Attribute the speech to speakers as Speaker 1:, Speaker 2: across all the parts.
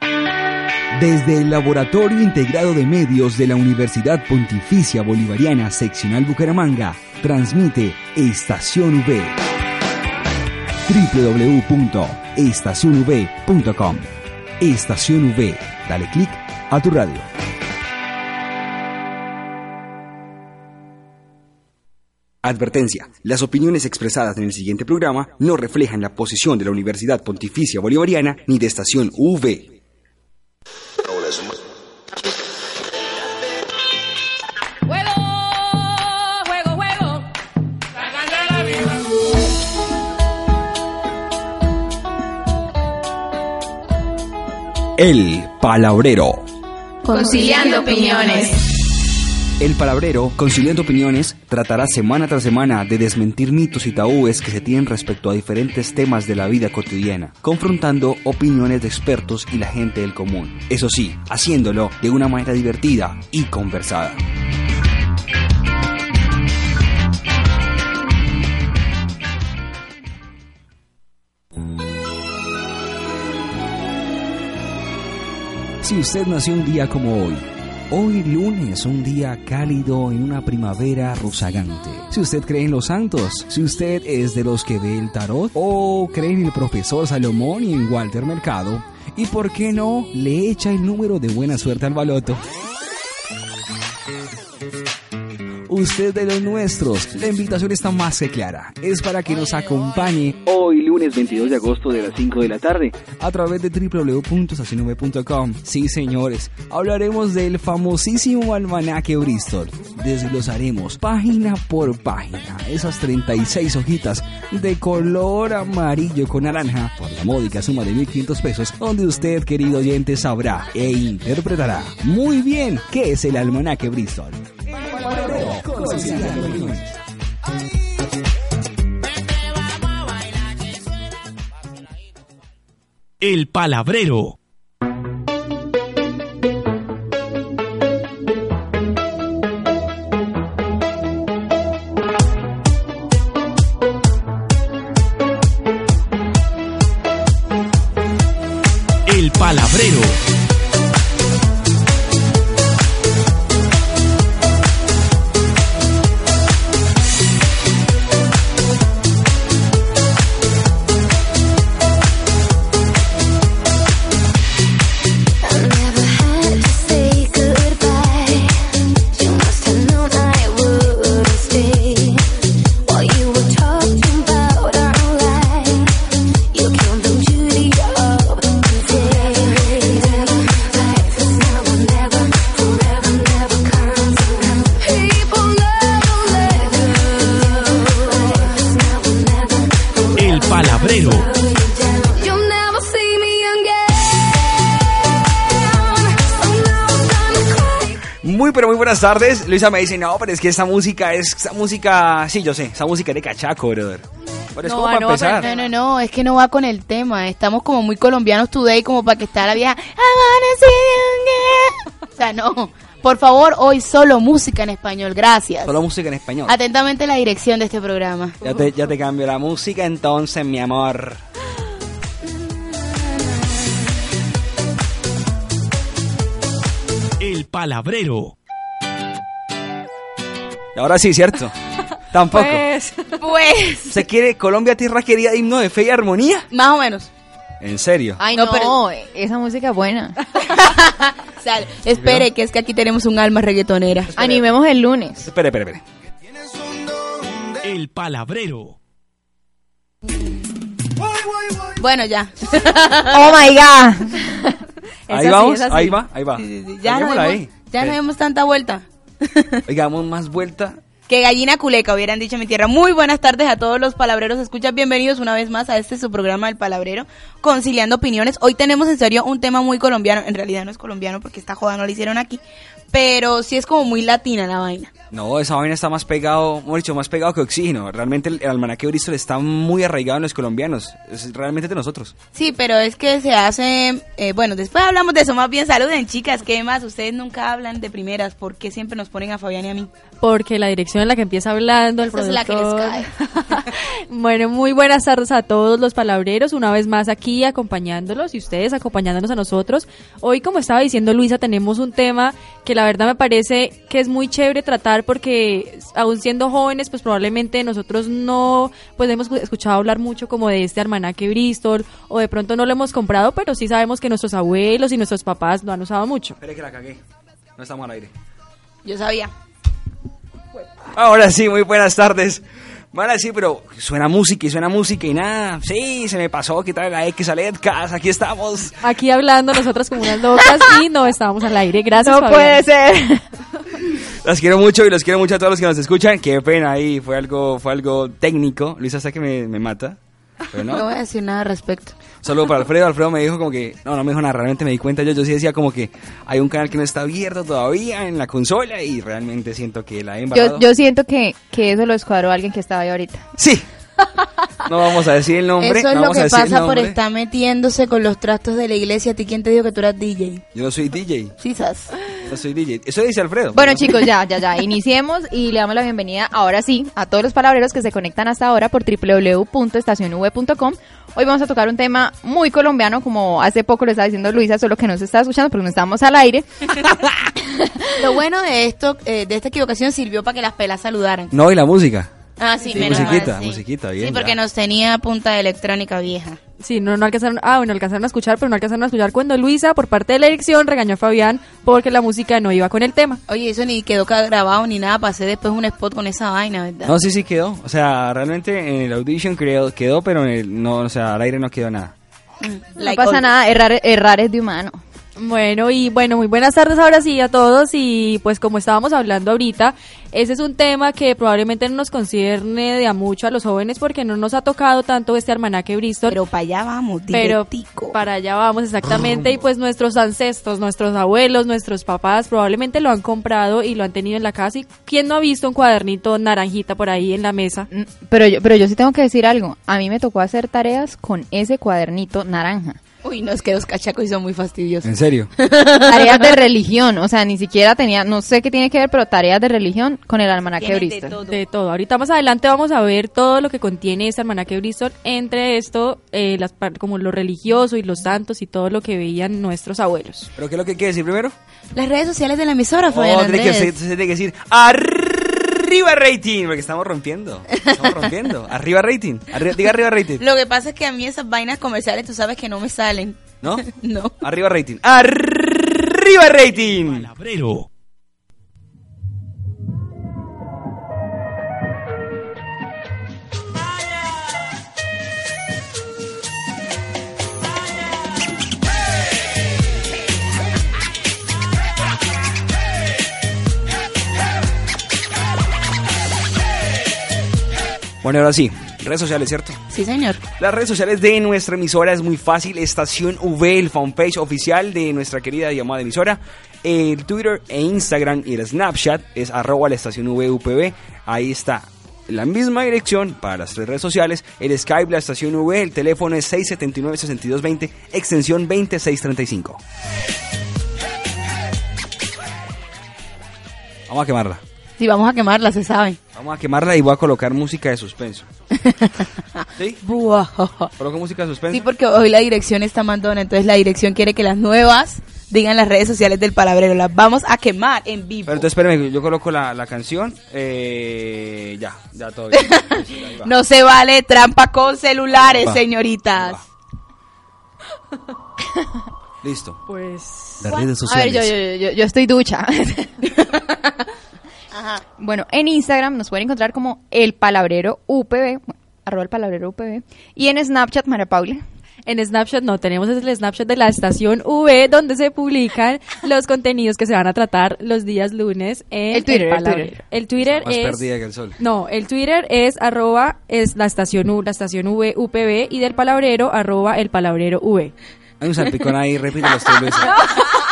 Speaker 1: Desde el Laboratorio Integrado de Medios de la Universidad Pontificia Bolivariana Seccional Bucaramanga, transmite Estación V. www.estacionv.com Estación V. Dale clic a tu radio. Advertencia. Las opiniones expresadas en el siguiente programa no reflejan la posición de la Universidad Pontificia Bolivariana ni de Estación V. El Palabrero.
Speaker 2: Conciliando opiniones.
Speaker 1: El Palabrero, conciliando opiniones, tratará semana tras semana de desmentir mitos y tabúes que se tienen respecto a diferentes temas de la vida cotidiana, confrontando opiniones de expertos y la gente del común. Eso sí, haciéndolo de una manera divertida y conversada. Si usted nació un día como hoy, hoy lunes, un día cálido en una primavera rozagante. Si usted cree en los santos, si usted es de los que ve el tarot o cree en el profesor Salomón y en Walter Mercado, y por qué no le echa el número de buena suerte al baloto. Usted de los nuestros, la invitación está más que clara. Es para que nos acompañe hoy lunes 22 de agosto de las 5 de la tarde a través de www.estacionv.com. Sí, señores, hablaremos del famosísimo almanaque Bristol. Desglosaremos página por página esas 36 hojitas de color amarillo con naranja por la módica suma de 1.500 pesos, donde usted, querido oyente, sabrá e interpretará muy bien qué es el almanaque Bristol.
Speaker 3: El Palabrero. El Palabrero.
Speaker 1: Buenas tardes. Luisa me dice, no, pero es que esta música es esta música, sí, yo sé, esa música es de cachaco, brother. Pero es
Speaker 4: No,
Speaker 1: como para
Speaker 4: no,
Speaker 1: empezar.
Speaker 4: no, no, no, es que no va con el tema. Estamos como muy colombianos today, como para que está la vieja. O sea, no. Por favor, hoy solo música en español. Gracias.
Speaker 1: Solo música en español.
Speaker 4: Atentamente la dirección de este programa.
Speaker 1: Ya te, ya te cambio la música entonces, mi amor.
Speaker 3: El Palabrero.
Speaker 1: Ahora sí, ¿cierto? Tampoco.
Speaker 4: Pues, pues,
Speaker 1: ¿Se quiere Colombia, tierra querida, himno de fe y armonía?
Speaker 4: más o menos.
Speaker 1: ¿En serio?
Speaker 5: Ay,
Speaker 4: No,
Speaker 5: no,
Speaker 4: pero-
Speaker 5: esa música es buena.
Speaker 4: Sal, espere, que es que aquí tenemos un alma reggaetonera.
Speaker 5: Animemos el lunes.
Speaker 1: Espere, espere, espere.
Speaker 3: El Palabrero.
Speaker 4: Bueno, ya.
Speaker 5: Oh my god.
Speaker 1: Ahí
Speaker 4: así,
Speaker 1: vamos, ahí va, ahí va.
Speaker 4: Sí, sí, sí. Ya, no vemos,
Speaker 1: ahí.
Speaker 4: ya no vemos tanta vuelta.
Speaker 1: Oigamos más vuelta
Speaker 4: Que gallina culeca, hubieran dicho mi tierra. Muy buenas tardes a todos los palabreros. Escuchas, bienvenidos una vez más a este su programa El Palabrero, conciliando opiniones. Hoy tenemos en serio un tema muy colombiano. En realidad no es colombiano porque esta joda no la hicieron aquí. Pero sí es como muy latina la vaina.
Speaker 1: No, esa vaina está más pegado, hemos dicho, más pegado que oxígeno. Realmente el, el almanaque Bristol está muy arraigado en los colombianos. Es realmente de nosotros.
Speaker 4: Sí, pero es que se hace... eh, bueno, después hablamos de eso. Más bien saluden, chicas. ¿Qué más? Ustedes nunca hablan de primeras. ¿Por qué siempre nos ponen a Fabián y a mí?
Speaker 6: Porque la dirección en la que empieza hablando el
Speaker 4: Esa es la que les
Speaker 6: productor.
Speaker 4: cae.
Speaker 6: bueno, muy buenas tardes a todos los palabreros, una vez más aquí acompañándolos y ustedes acompañándonos a nosotros. Hoy, como estaba diciendo Luisa, tenemos un tema que la verdad me parece que es muy chévere tratar porque aún siendo jóvenes, pues probablemente nosotros no pues hemos escuchado hablar mucho como de este almanaque Bristol o de pronto no lo hemos comprado, pero sí sabemos que nuestros abuelos y nuestros papás lo han usado mucho.
Speaker 1: Espere que la cagué. No estamos al aire.
Speaker 4: Yo sabía.
Speaker 1: Ahora sí, muy buenas tardes. Van a decir, pero suena música y suena música y nada. Sí, se me pasó quitar la X a Ledcas. Aquí estamos.
Speaker 6: Aquí hablando nosotras como unas locas y no estábamos al aire. Gracias.
Speaker 5: No
Speaker 6: Fabián.
Speaker 5: puede ser.
Speaker 1: Las quiero mucho y los quiero mucho a todos los que nos escuchan. Qué pena ahí, fue algo, fue algo técnico. Luisa hasta que me, me mata. Pero
Speaker 4: No
Speaker 1: no.
Speaker 4: voy a decir nada al respecto.
Speaker 1: Solo para Alfredo. Alfredo me dijo como que, no, no me dijo nada, realmente me di cuenta yo. Yo sí decía como que hay un canal que no está abierto todavía en la consola y realmente siento que la he embarrado.
Speaker 5: Yo, yo siento que, que eso lo escuadró alguien que estaba ahí ahorita.
Speaker 1: Sí. No vamos a decir el nombre.
Speaker 4: Eso es
Speaker 1: no
Speaker 4: lo que pasa por estar metiéndose con los trastos de la iglesia. ¿A ti quién te dijo que tú eras DJ?
Speaker 1: Yo no soy DJ.
Speaker 4: Sí, sas.
Speaker 1: No soy DJ. Eso dice Alfredo.
Speaker 5: Bueno,
Speaker 1: No.
Speaker 5: chicos, ya, ya, ya. Iniciemos y le damos la bienvenida ahora sí a todos los palabreros que se conectan hasta ahora por www.estacionv.com. Hoy vamos a tocar un tema muy colombiano, como hace poco lo estaba diciendo Luisa, solo que no se está escuchando porque no estamos al aire.
Speaker 4: Lo bueno de esto, eh, de esta equivocación, sirvió para que las pelas saludaran.
Speaker 1: No, y la música.
Speaker 4: Ah, sí,
Speaker 1: Sí,
Speaker 4: menos
Speaker 1: musiquita,
Speaker 4: mal, sí.
Speaker 1: musiquita, bien,
Speaker 4: Sí, porque
Speaker 1: ya.
Speaker 4: nos tenía punta de electrónica vieja.
Speaker 6: Sí, no, no alcanzaron, ah, bueno, alcanzaron a escuchar, pero no alcanzaron a escuchar cuando Luisa, por parte de la dirección, regañó a Fabián porque la música no iba con el tema.
Speaker 4: Oye, eso ni quedó grabado ni nada. Pasé después un spot con esa vaina, ¿verdad?
Speaker 1: No, sí, sí quedó. O sea, realmente en el audition quedó, quedó pero en el, no, o sea, al aire no quedó nada.
Speaker 5: No
Speaker 4: Like
Speaker 5: pasa
Speaker 4: all-
Speaker 5: nada, errar, errar es de humano.
Speaker 6: Bueno, y bueno, muy buenas tardes ahora sí a todos y pues como estábamos hablando ahorita, ese es un tema que probablemente no nos concierne de a mucho a los jóvenes porque no nos ha tocado tanto este almanaque Bristol.
Speaker 4: Pero para allá vamos,
Speaker 6: pero
Speaker 4: directico.
Speaker 6: para allá vamos exactamente y pues nuestros ancestros, nuestros abuelos, nuestros papás probablemente lo han comprado y lo han tenido en la casa y quién no ha visto un cuadernito naranjita por ahí en la mesa.
Speaker 5: Mm, Pero yo, pero yo sí tengo que decir algo. A mí me tocó hacer tareas con ese cuadernito naranja.
Speaker 4: Uy, no, es que los cachacos y son muy fastidiosos.
Speaker 1: ¿En serio?
Speaker 5: Tareas de religión, o sea, ni siquiera tenía, no sé qué tiene que ver, pero tareas de religión con el almanaque
Speaker 4: Tienen de
Speaker 5: Bristol.
Speaker 4: todo.
Speaker 6: De todo. Ahorita más adelante vamos a ver todo lo que contiene este almanaque Bristol. Entre esto, eh, las, par- como lo religioso y los santos y todo lo que veían nuestros abuelos.
Speaker 1: ¿Pero qué es lo que quiere decir primero?
Speaker 4: Las redes sociales de la emisora, Fabián
Speaker 1: Oh, tiene que,
Speaker 4: Andrés.
Speaker 1: se- se tiene que decir arriba rating, porque estamos rompiendo. Estamos rompiendo. Arriba rating. Diga arriba rating.
Speaker 4: Lo que pasa es que a mí esas vainas comerciales, tú sabes que no me salen.
Speaker 1: ¿No?
Speaker 4: No.
Speaker 1: Arriba rating. Arriba rating.
Speaker 3: Palabrero.
Speaker 1: Bueno, ahora sí. Redes sociales, ¿cierto?
Speaker 4: Sí, señor.
Speaker 1: Las redes sociales de nuestra emisora es muy fácil. Estación V, el fanpage oficial de nuestra querida llamada emisora. El Twitter e Instagram y el Snapchat es arroba la estación VUPB. Ahí está la misma dirección para las tres redes sociales. El Skype, la estación V, el teléfono es 679-6220, extensión 20635. Vamos a quemarla.
Speaker 4: Sí, vamos a quemarla, se sabe.
Speaker 1: Vamos a quemarla y voy a colocar música de suspenso. ¿Sí?
Speaker 4: Buah.
Speaker 1: Coloco música de suspenso.
Speaker 4: Sí, porque hoy la dirección está mandona, entonces la dirección quiere que las nuevas digan las redes sociales del palabrero. Las vamos a quemar en vivo.
Speaker 1: Pero entonces espérame, yo coloco la, la canción. Eh, ya, ya todo bien.
Speaker 4: No se vale trampa con celulares,
Speaker 1: Va.
Speaker 4: señoritas.
Speaker 1: Listo.
Speaker 6: Pues...
Speaker 1: Las redes
Speaker 5: A ver, yo, yo, yo, yo estoy ducha. Bueno, en Instagram nos pueden encontrar como el palabrero UPB, bueno, arroba el palabrero UPB, y en Snapchat María Paula.
Speaker 6: En Snapchat no, tenemos el Snapchat de la estación V donde se publican los contenidos que se van a tratar los días lunes en
Speaker 5: El Twitter, el
Speaker 6: Palabrero.
Speaker 5: Twitter.
Speaker 6: El Twitter
Speaker 1: Más
Speaker 6: es...
Speaker 1: perdida que el sol.
Speaker 6: No, el Twitter es arroba es la estación U, la estación V, UPB y del palabrero arroba el palabrero V.
Speaker 1: Hay un salpicón ahí, repítelos tú, Luisa.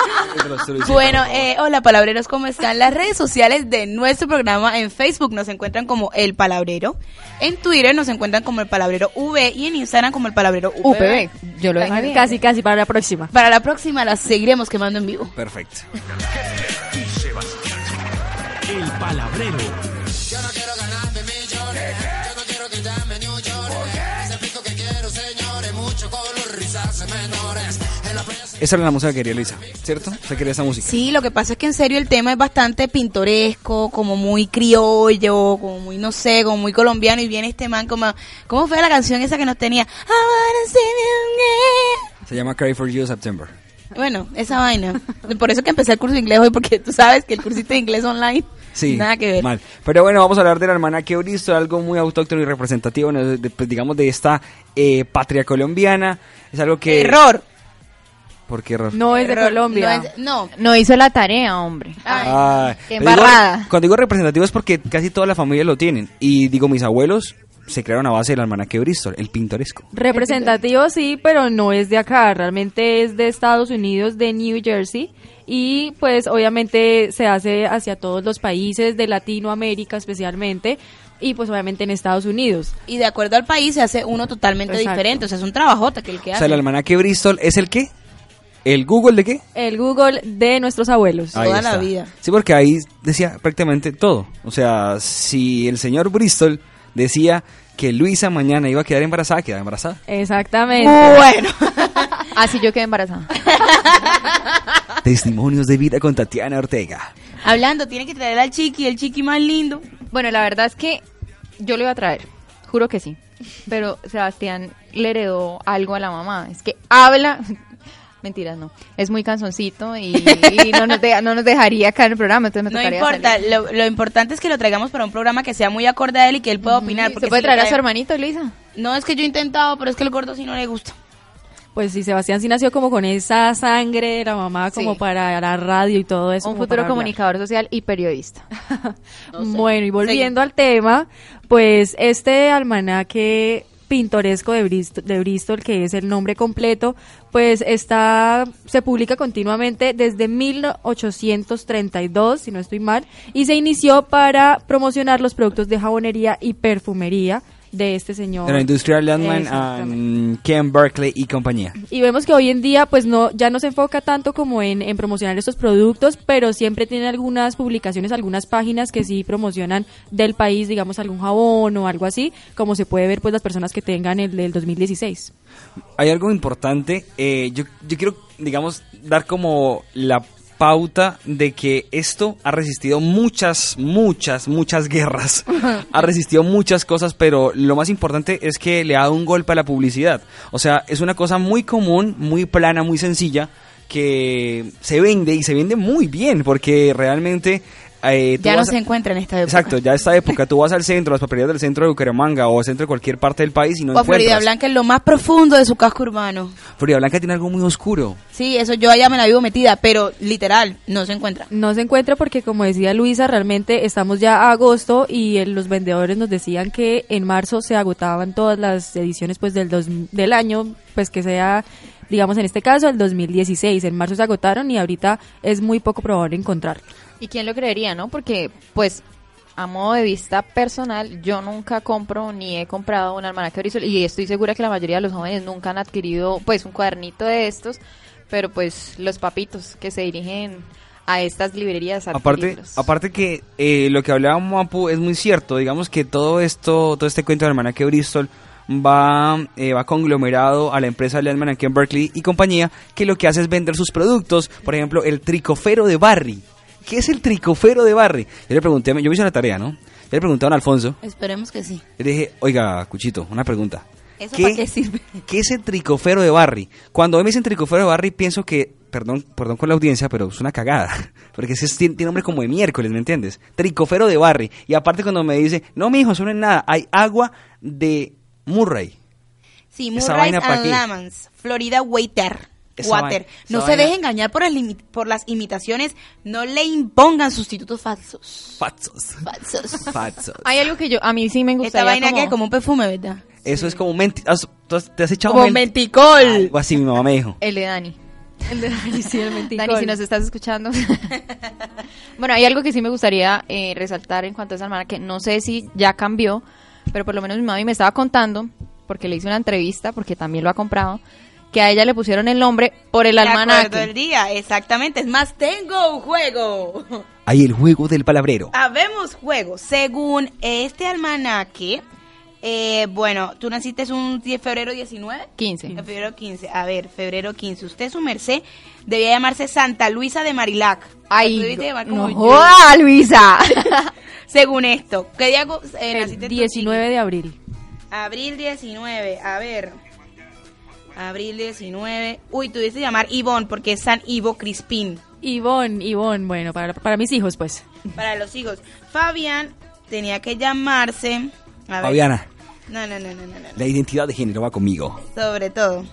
Speaker 4: Bueno, eh, hola palabreros, ¿cómo están? Las redes sociales de nuestro programa en Facebook nos encuentran como El Palabrero, en Twitter nos encuentran como El Palabrero V y en Instagram como El Palabrero UPB.
Speaker 5: UPB. Yo lo bien.
Speaker 6: Casi, casi para la próxima.
Speaker 4: Para la próxima las seguiremos quemando en vivo.
Speaker 1: Perfecto.
Speaker 3: El palabrero.
Speaker 1: Esa era la música que quería Luisa, ¿cierto? Usted quería esa música.
Speaker 4: Sí, lo que pasa es que en serio el tema es bastante pintoresco, como muy criollo, como muy, no sé, como muy colombiano y viene este man como, ¿cómo fue la canción esa que nos tenía?
Speaker 1: Se llama Cry for You September.
Speaker 4: Bueno, esa vaina. Por eso que empecé el curso de inglés hoy, porque tú sabes que el cursito de inglés online,
Speaker 1: Sí,
Speaker 4: nada que ver.
Speaker 1: mal. Pero bueno, vamos a hablar del almanaque Bristol, algo muy autóctono y representativo, pues, digamos, de esta eh, patria colombiana. Es algo que...
Speaker 4: Error.
Speaker 1: ¿Por qué error?
Speaker 6: No es de
Speaker 4: Error.
Speaker 6: Colombia.
Speaker 4: No, es- no.
Speaker 5: No hizo la tarea, hombre.
Speaker 1: Ay,
Speaker 5: qué
Speaker 1: pero digo-
Speaker 5: embarrada.
Speaker 1: cuando digo representativo es porque casi toda la familia lo tienen. Y digo, mis abuelos se crearon a base del almanaque Bristol, el pintoresco.
Speaker 6: Representativo sí, pero no es de acá, realmente es de Estados Unidos, de New Jersey. Y pues obviamente se hace hacia todos los países de Latinoamérica especialmente y pues obviamente en Estados Unidos.
Speaker 4: Y de acuerdo al país se hace uno totalmente
Speaker 6: Exacto.
Speaker 4: diferente. O sea, es un trabajote que el que
Speaker 1: O
Speaker 4: hace.
Speaker 1: sea, el almanaque Bristol es el qué? ¿El Google de qué?
Speaker 6: El Google de nuestros abuelos.
Speaker 1: Ahí
Speaker 4: Toda la vida.
Speaker 1: Sí, porque ahí decía prácticamente todo. O sea, si el señor Bristol decía que Luisa mañana iba a quedar embarazada, quedaba embarazada.
Speaker 6: Exactamente.
Speaker 4: Bueno.
Speaker 5: Así yo quedé embarazada.
Speaker 1: Testimonios de vida con Tatiana Ortega.
Speaker 4: Hablando, tiene que traer al chiqui, el chiqui más lindo.
Speaker 5: Bueno, la verdad es que yo lo iba a traer. Juro que sí. Pero Sebastián le heredó algo a la mamá. Es que habla. Mentiras, no. Es muy canzoncito y, y no, nos deja- no nos dejaría acá en el programa. Entonces me
Speaker 4: No importa, lo, lo importante es que lo traigamos para un programa que sea muy acorde a él y que él pueda opinar. porque
Speaker 5: ¿Se puede
Speaker 4: si
Speaker 5: traer a
Speaker 4: trae-
Speaker 5: su hermanito, Luisa?
Speaker 4: No, es que yo he intentado, pero es que el gordo sí no le gusta.
Speaker 6: Pues sí, Sebastián sí nació como con esa sangre de la mamá como
Speaker 5: Sí.
Speaker 6: para la radio y todo eso.
Speaker 5: Un futuro comunicador social y periodista.
Speaker 6: Bueno, y volviendo al tema, pues este almanaque pintoresco de Bristol, de Bristol, que es el nombre completo, pues está se publica continuamente desde 1832, si no estoy mal, y se inició para promocionar los productos de jabonería y perfumería de este señor.
Speaker 1: De la Industrial Landman
Speaker 6: Exactamente.
Speaker 1: and Ken Berkeley y compañía.
Speaker 6: Y vemos que hoy en día pues no ya no se enfoca tanto como en, en promocionar estos productos, pero siempre tiene algunas publicaciones, algunas páginas que sí promocionan del país, digamos algún jabón o algo así, como se puede ver pues las personas que tengan el del 2016.
Speaker 1: Hay algo importante, eh, yo, yo quiero, digamos, dar como la pauta de que esto ha resistido muchas, muchas, muchas guerras, ha resistido muchas cosas, pero lo más importante es que le ha dado un golpe a la publicidad. O sea, es una cosa muy común, muy plana, muy sencilla, que se vende y se vende muy bien, porque realmente... eh,
Speaker 4: Ya no
Speaker 1: a-
Speaker 4: se encuentra en esta época.
Speaker 1: Exacto, ya esta época tú vas al centro, las papelerías del centro de Bucaramanga o al centro de cualquier parte del país y no
Speaker 4: o a Florida
Speaker 1: encuentras.
Speaker 4: Blanca en lo más profundo de su casco urbano.
Speaker 1: Florida Blanca tiene algo muy oscuro.
Speaker 4: Sí, eso yo allá me la vivo metida, pero literal, no se encuentra.
Speaker 6: No se encuentra porque como decía Luisa, realmente estamos ya a agosto y los vendedores nos decían que en marzo se agotaban todas las ediciones pues del dos- del año, pues que sea digamos en este caso el 2016, en marzo se agotaron y ahorita es muy poco probable encontrarlo.
Speaker 5: ¿Y quién lo creería, no? Porque, pues, a modo de vista personal, yo nunca compro ni he comprado un almanaque Bristol y estoy segura que la mayoría de los jóvenes nunca han adquirido, pues, un cuadernito de estos, pero pues los papitos que se dirigen a estas librerías
Speaker 1: Aparte, aparte que eh, lo que hablaba Mapu es muy cierto. Digamos que todo esto, todo este cuento del almanaque Bristol va, eh, va conglomerado a la empresa Landman aquí en Berkeley y compañía, que lo que hace es vender sus productos. Por ejemplo, el tricofero de Barry. ¿Qué es el tricofero de Barry? Yo le pregunté, yo me hice la tarea, ¿no? Yo le pregunté a don Alfonso.
Speaker 4: Esperemos que sí.
Speaker 1: Le dije, oiga, Cuchito, una pregunta.
Speaker 4: ¿Eso para qué sirve?
Speaker 1: ¿Qué es el tricofero de Barry? Cuando me dicen tricofero de Barry, pienso que, perdón, perdón con la audiencia, pero es una cagada. Porque ese es- tiene, tiene nombre como de miércoles, ¿me entiendes? Tricofero de Barry. Y aparte cuando me dice, no, mi hijo, eso no es nada, hay agua de Murray.
Speaker 4: Sí,
Speaker 1: ¿Esa
Speaker 4: Murray's
Speaker 1: vaina pa'
Speaker 4: and
Speaker 1: qué?
Speaker 4: Lemons, Florida Water.
Speaker 1: Esa
Speaker 4: Water.
Speaker 1: vaina-
Speaker 4: no se deje engañar por, el por las imitaciones, no le impongan sustitutos falsos.
Speaker 1: Fatsos.
Speaker 4: Falsos.
Speaker 1: Fatsos.
Speaker 5: Hay algo que yo, a mí sí me gustaría
Speaker 4: Esta vaina
Speaker 5: como,
Speaker 4: que es como un perfume, ¿verdad?
Speaker 1: Eso es como un menti... ¿has- tú has- ¿Te has echado
Speaker 4: Como
Speaker 1: menti-
Speaker 4: menticol.
Speaker 1: Algo así mi mamá me dijo.
Speaker 5: el de Dani.
Speaker 6: El de Dani, sí, el menticol.
Speaker 5: Dani, si nos estás escuchando. bueno, hay algo que sí me gustaría eh, resaltar en cuanto a esa almanaque. No sé si ya cambió, pero por lo menos mi mami me estaba contando, porque le hice una entrevista, porque también lo ha comprado, que a ella le pusieron el nombre por el
Speaker 4: De acuerdo
Speaker 5: almanaque.
Speaker 4: el día, exactamente. Es más, tengo un juego.
Speaker 1: Hay el juego del palabrero.
Speaker 4: Habemos juego. Según este almanaque, eh, bueno, tú naciste un 10 febrero 19.
Speaker 5: 15.
Speaker 4: En febrero 15. A ver, febrero 15. Usted, su merced, debía llamarse Santa Luisa de Marilac. Tú
Speaker 5: Ay,
Speaker 4: debiste llamar como
Speaker 5: no joda, Luisa.
Speaker 4: Según esto, ¿qué día eh,
Speaker 6: El
Speaker 4: naciste tú,
Speaker 6: 19 de abril.
Speaker 4: Abril 19. A ver. Abril 19. Uy, tú debiste llamar Ivonne porque es San Ivo Crispín.
Speaker 6: Ivonne, Ivonne, bueno, para, para mis hijos, pues.
Speaker 4: Para los hijos. Fabián tenía que llamarse. A ver.
Speaker 1: Fabiana,
Speaker 4: No, no, no, no, no, no.
Speaker 1: la identidad de género va conmigo.
Speaker 4: Sobre todo.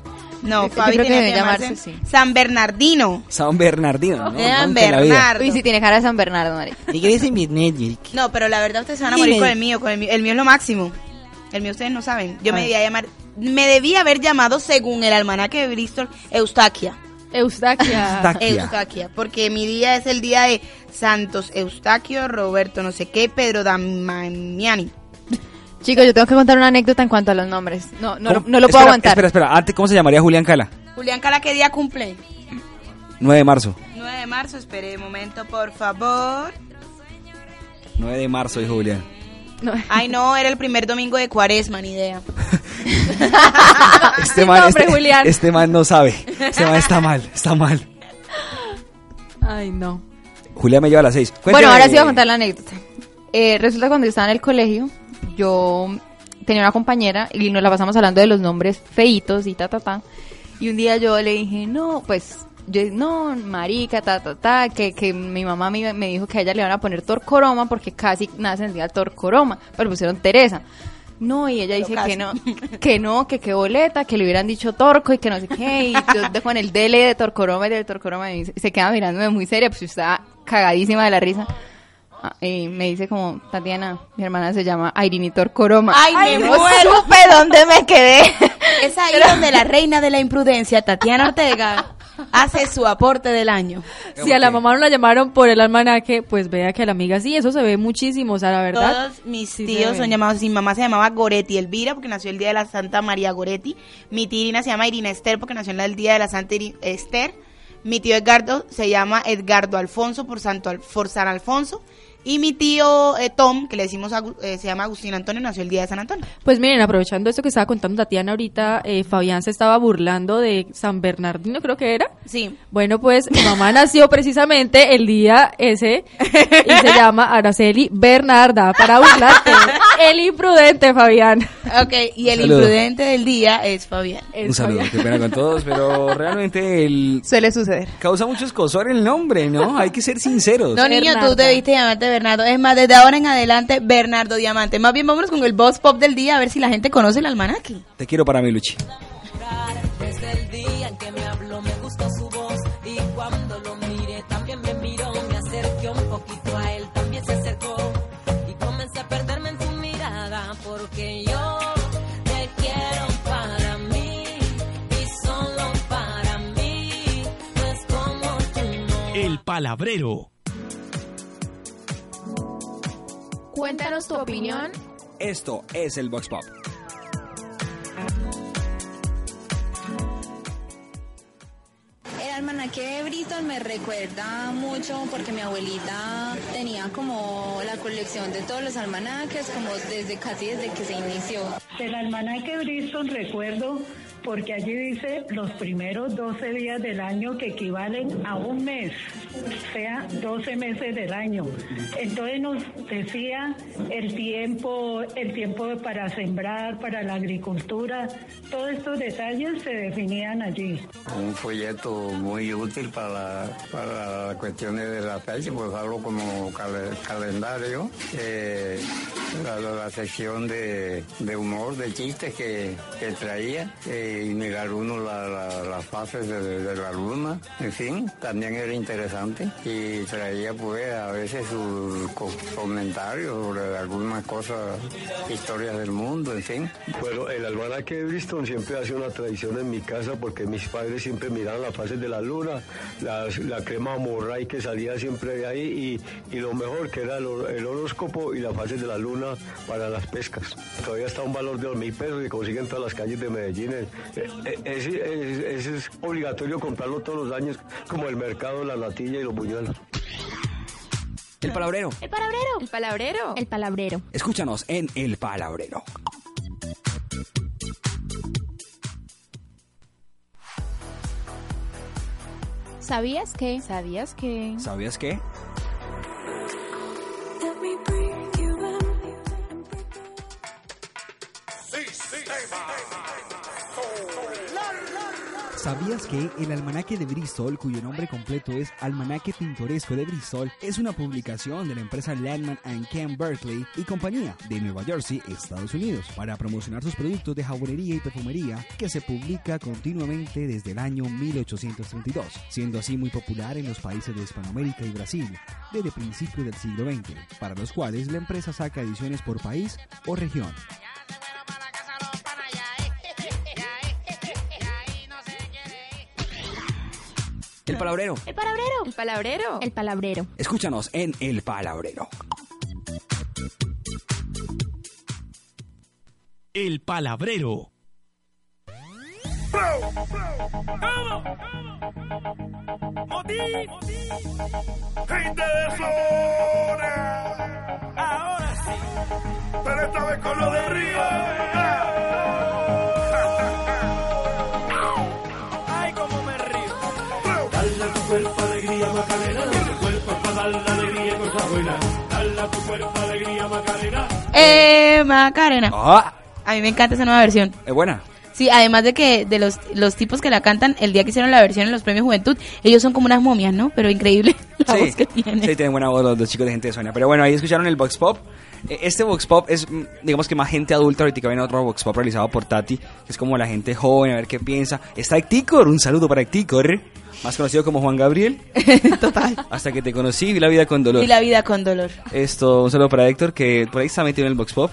Speaker 4: No, Fabi
Speaker 5: que
Speaker 4: tenía que llamarse,
Speaker 5: llamarse, sí.
Speaker 4: San Bernardino.
Speaker 1: San Bernardino, ¿no?
Speaker 4: San. Bernardo.
Speaker 5: Uy, sí tiene cara de San Bernardo, Mari.
Speaker 1: ¿Y qué dice mi?
Speaker 4: No, pero la verdad ustedes se van a morir con el mío, con el mío. El mío es lo máximo. El mío ustedes no saben. Yo me
Speaker 6: Ah.
Speaker 4: debía llamar, me debía haber llamado según el almanaque de Bristol Eustaquia.
Speaker 6: Eustaquia.
Speaker 1: Eustaquia.
Speaker 4: Eustaquia, porque mi día es el día de Santos Eustaquio, Roberto no sé qué, Pedro Damiani.
Speaker 5: Chicos, yo tengo que contar una anécdota en cuanto a los nombres. No, no, no lo puedo
Speaker 1: Espera,
Speaker 5: aguantar.
Speaker 1: Espera, espera. Antes, ¿cómo se llamaría Julián Cala?
Speaker 4: Julián Cala, ¿qué día cumple?
Speaker 1: 9 de marzo.
Speaker 4: 9 de marzo, espere un momento, por favor.
Speaker 1: 9 de marzo, dijo Julián.
Speaker 6: No.
Speaker 4: Ay, no, era el primer domingo de cuaresma, ni idea.
Speaker 1: Este man,
Speaker 6: nombre,
Speaker 1: este,
Speaker 6: Julián.
Speaker 1: este man no sabe. Este man está mal, está mal.
Speaker 6: Ay, no.
Speaker 1: Julián me lleva a las 6.
Speaker 5: Bueno, ahora sí voy a contar la anécdota. Eh, resulta que cuando yo estaba en el colegio, yo tenía una compañera y nos la pasamos hablando de los nombres feitos y ta, ta, ta. Y un día yo le dije, no, pues, yo, no, marica, ta, ta, ta, que, que mi mamá me, me dijo que a ella le iban a poner Torcoroma porque casi nace el día Torcoroma, pero pusieron Teresa. No, y ella dice
Speaker 4: casi.
Speaker 5: que no, que no, que qué boleta, que le hubieran dicho Torco y que no sé qué, y yo dejo en el DL de Torcoroma y de Torcoroma y se queda mirándome muy seria, pues yo estaba cagadísima de la risa. Ah, Y me dice como, Tatiana, mi hermana se llama Irene Torcoroma.
Speaker 4: Ay, me
Speaker 5: no supe dónde me quedé.
Speaker 4: Es ahí donde la reina de la imprudencia, Tatiana Ortega, hace su aporte del año.
Speaker 6: Si a la mamá no la llamaron por el almanaque, pues vea que a la amiga sí, eso se ve muchísimo, o sea, la verdad.
Speaker 4: Todos mis
Speaker 6: sí
Speaker 4: tíos son llamados. Mi mamá se llamaba Goretti Elvira porque nació el día de la Santa María Goretti. Mi tía Irina se llama Irina Esther porque nació en el día de la Santa Iri- Esther. Mi tío Edgardo se llama Edgardo Alfonso por, Santo Al- por San Alfonso. Y mi tío eh, Tom, que le decimos eh, se llama Agustín Antonio, nació el día de San Antonio.
Speaker 6: Pues miren, aprovechando esto que estaba contando Tatiana ahorita, eh, Fabián se estaba burlando de San Bernardino, creo que era.
Speaker 4: Sí.
Speaker 6: Bueno, pues mi mamá nació precisamente el día ese y se llama Araceli Bernarda, para burlarte. El imprudente, Fabián.
Speaker 4: Ok, y el
Speaker 1: saludo.
Speaker 4: imprudente del día es Fabián.
Speaker 6: Es
Speaker 1: Un saludo,
Speaker 6: Fabián.
Speaker 1: qué pena con todos, pero realmente el...
Speaker 5: Suele suceder.
Speaker 1: causa mucho escosor el nombre, ¿no? Hay que ser sinceros.
Speaker 4: No, niño, tú
Speaker 6: Bernarda.
Speaker 4: debiste llamarte Bernardo. Es más, desde ahora en adelante, Bernardo Diamante. Más bien, vámonos con el boss pop del día a ver si la gente conoce el almanaque.
Speaker 1: Te quiero para mí, Luchi.
Speaker 7: El
Speaker 3: palabrero.
Speaker 5: Cuéntanos tu opinión.
Speaker 1: Esto es el Box Pop.
Speaker 8: El almanaque de Bristol me recuerda mucho porque mi abuelita tenía como la colección de todos los almanaques, como desde casi desde que se inició.
Speaker 9: Del almanaque Bristol recuerdo porque allí dice los primeros 12 días del año que equivalen a un mes, o sea, 12 meses del año. Entonces nos decía el tiempo, el tiempo para sembrar, para la agricultura, todos estos detalles se definían allí.
Speaker 10: un folleto muy útil para, para las cuestiones de la fecha, pues algo como cal- calendario. Eh, la, la- sección de, humor, de chistes que, que traía, eh, y mirar uno la- la- las fases de, la luna, en fin, también era interesante y traía pues a veces sus co- comentarios sobre algunas cosas, historias del mundo, en fin.
Speaker 11: Bueno, el almanaque de Bristol siempre hace una tradición en mi casa porque mis padres siempre miraban las fases de la luna, la crema morray que salía siempre de ahí y, lo mejor que era el, hor- el horóscopo y las fases de la luna para las pescas. Todavía está un valor de dos mil pesos y consiguen todas las calles de Medellín. Eh, eh, Ese es, ese es obligatorio comprarlo todos los años como el mercado, la natilla y los buñuelos.
Speaker 1: El palabrero.
Speaker 2: El palabrero.
Speaker 5: El palabrero.
Speaker 2: El palabrero.
Speaker 1: Escúchanos en El Palabrero.
Speaker 2: ¿Sabías que?
Speaker 5: ¿Sabías que?
Speaker 1: ¿Sabías qué? ¿Sabías que el Almanaque de Bristol, cuyo nombre completo es Almanaque Pintoresco de Bristol, es una publicación de la empresa Landman and Ken Berkeley y compañía de Nueva Jersey, Estados Unidos, para promocionar sus productos de jabonería y perfumería que se publica continuamente desde el año 1832, siendo así muy popular en los países de Hispanoamérica y Brasil desde principios del siglo XX, para los cuales la empresa saca ediciones por país o región. El Palabrero.
Speaker 2: El palabrero.
Speaker 5: El palabrero.
Speaker 2: El palabrero.
Speaker 1: Escúchanos en El Palabrero.
Speaker 3: El palabrero.
Speaker 12: Gente de zona. Ahora sí. Pero esta vez con lo de Río.
Speaker 4: Eh, Macarena.
Speaker 1: Ah,
Speaker 4: A mí me encanta esa nueva versión.
Speaker 1: es buena.
Speaker 4: Sí, además de que de los, los tipos que la cantan, el día que hicieron la versión en los premios Juventud, ellos son como unas momias, ¿no? Pero increíble la voz que tienen.
Speaker 1: Sí, tienen buena voz los dos chicos de gente de Sonia. Pero bueno, ahí escucharon el Vox Pop. Eh, Este Vox Pop es, mm, digamos que más gente adulta. Ahorita viene otro Vox Pop realizado por Tati, que es como la gente joven, a ver qué piensa. Está Hecticor, un saludo para Hecticor, más conocido como Juan Gabriel.
Speaker 4: Total.
Speaker 1: Hasta que te conocí, vi la vida con dolor.
Speaker 4: Y la vida con dolor.
Speaker 1: Esto, un saludo para Héctor, que por ahí está metido en el Vox Pop.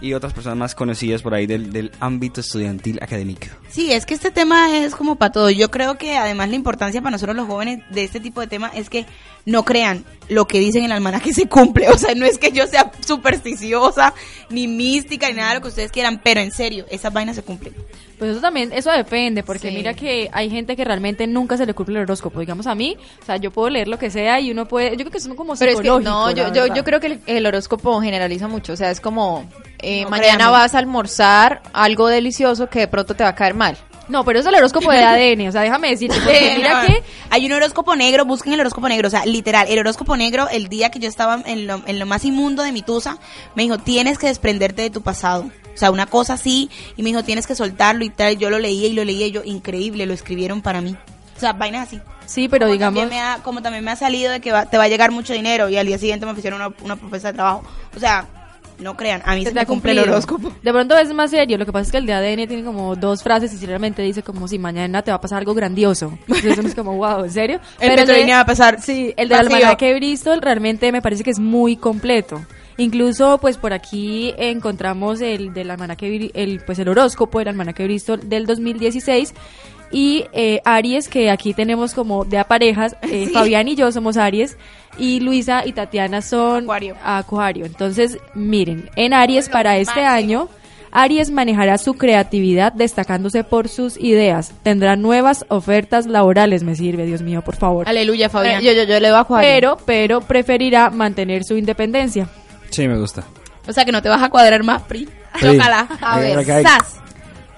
Speaker 1: Y otras personas más conocidas por ahí del, del ámbito estudiantil académico.
Speaker 4: Sí, es que este tema es como para todo. Yo creo que además la importancia para nosotros los jóvenes de este tipo de tema es que no crean lo que dicen en el almanaque se cumple. O sea, no es que yo sea supersticiosa, ni mística, ni nada de lo que ustedes quieran, pero en serio, esas vainas se cumplen.
Speaker 6: Pues eso también, eso depende, porque
Speaker 4: Sí.
Speaker 6: mira que hay gente que realmente nunca se le cumple el horóscopo. Digamos a mí, o sea, yo puedo leer lo que sea y uno puede, yo creo que son como
Speaker 5: Pero es que
Speaker 6: psicológico,
Speaker 5: no, yo, yo, yo creo que el, el horóscopo generaliza mucho. O sea, es como eh,
Speaker 4: No,
Speaker 5: mañana vas a almorzar algo delicioso que de pronto te va a caer mal.
Speaker 6: No, pero eso es el horóscopo de ADN, o sea, déjame decirte, porque mira
Speaker 4: No,
Speaker 6: que
Speaker 4: hay un horóscopo negro, busquen el horóscopo negro, o sea, literal, el horóscopo negro, el día que yo estaba en lo, en lo más inmundo de mi tusa, me dijo, tienes que desprenderte de tu pasado. O sea, una cosa así, y me dijo, tienes que soltarlo y tal. Yo lo leía y lo leía y yo, increíble, lo escribieron para mí. O sea, vainas así.
Speaker 6: sí, pero
Speaker 4: como
Speaker 6: digamos,
Speaker 4: También me ha, como también me ha salido de que va- te va a llegar mucho dinero y al día siguiente me ofrecieron una, una propuesta de trabajo. O sea, no crean, a mí se, me cumple el horóscopo.
Speaker 6: De pronto es más serio, lo que pasa es que el de ADN tiene como dos frases y si realmente dice como si mañana te va a pasar algo grandioso. Entonces es como, wow, ¿en serio?
Speaker 4: El
Speaker 6: de-
Speaker 4: Petrolina va a pasar
Speaker 6: Sí, el
Speaker 4: vacío.
Speaker 6: almanaque de Bristol realmente me parece que es muy completo. Incluso, pues por aquí encontramos el del almanaque, el, pues el horóscopo del almanaque de Bristol del 2016 y eh, Aries, que aquí tenemos como de a parejas, eh,
Speaker 4: Sí.
Speaker 6: Fabián y yo somos Aries y Luisa y Tatiana son
Speaker 4: Acuario.
Speaker 6: Acuario. Entonces, miren, en Aries para este año, Aries manejará su creatividad destacándose por sus ideas. Tendrá nuevas ofertas laborales, me sirve, Dios mío, por favor.
Speaker 4: Aleluya, Fabián.
Speaker 5: Eh, yo, yo, yo le doy a Acuario.
Speaker 6: Pero, pero preferirá mantener su independencia.
Speaker 1: Sí, me gusta.
Speaker 4: O sea, que no te vas a cuadrar más, Pri.
Speaker 1: Sí.
Speaker 4: Chócala.
Speaker 5: A ver, Sas.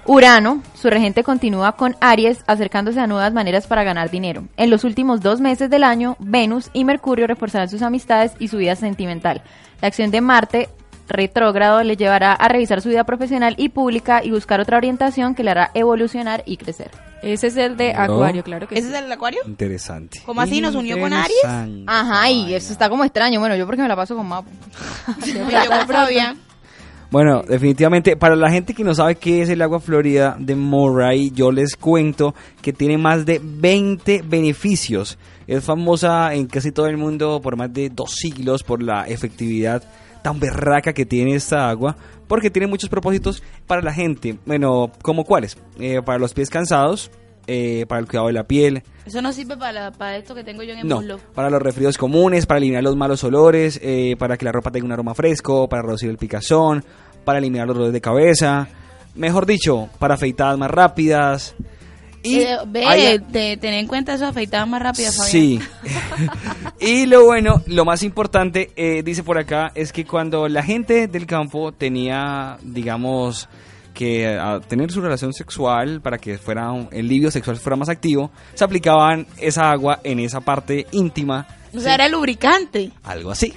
Speaker 5: Urano, su regente continúa con Aries acercándose a nuevas maneras para ganar dinero. En los últimos dos meses del año, Venus y Mercurio reforzarán sus amistades y su vida sentimental. La acción de Marte retrógrado le llevará a revisar su vida profesional y pública y buscar otra orientación que le hará evolucionar y crecer.
Speaker 6: Ese es el de
Speaker 1: No.
Speaker 6: Acuario, claro que
Speaker 4: ¿Ese
Speaker 6: sí.
Speaker 4: es el acuario?
Speaker 1: Interesante.
Speaker 4: ¿Cómo así? ¿Nos unió con Aries?
Speaker 5: Ajá, y eso está como extraño. Bueno, yo porque me la paso con Mapo.
Speaker 4: Yo con Fabián.
Speaker 1: Bueno, definitivamente, para la gente que no sabe qué es el agua florida de Murray, yo les cuento que tiene más de 20 beneficios. Es famosa en casi todo el mundo por más de dos siglos por la efectividad tan berraca que tiene esta agua, porque tiene muchos propósitos para la gente. Bueno, ¿como cuáles? Eh, para los pies cansados, eh, para el cuidado de la piel,
Speaker 4: Eso no sirve para, para esto que tengo yo en el
Speaker 1: no,
Speaker 4: muslo.
Speaker 1: para los resfríos comunes, para eliminar los malos olores, eh, para que la ropa tenga un aroma fresco, para reducir el picazón, para eliminar los dolores de cabeza, mejor dicho, para afeitadas más rápidas. Y
Speaker 4: Eh, ve,
Speaker 1: hay-
Speaker 4: te- ten en cuenta eso, afeitada más rápida, Fabián.
Speaker 1: Sí. y lo bueno, lo más importante, eh, dice por acá, es que cuando la gente del campo tenía, digamos, que a tener su relación sexual para que fuera un- el livio sexual fuera más activo, se aplicaban esa agua en esa parte íntima,
Speaker 4: O sea, era lubricante.
Speaker 1: algo así.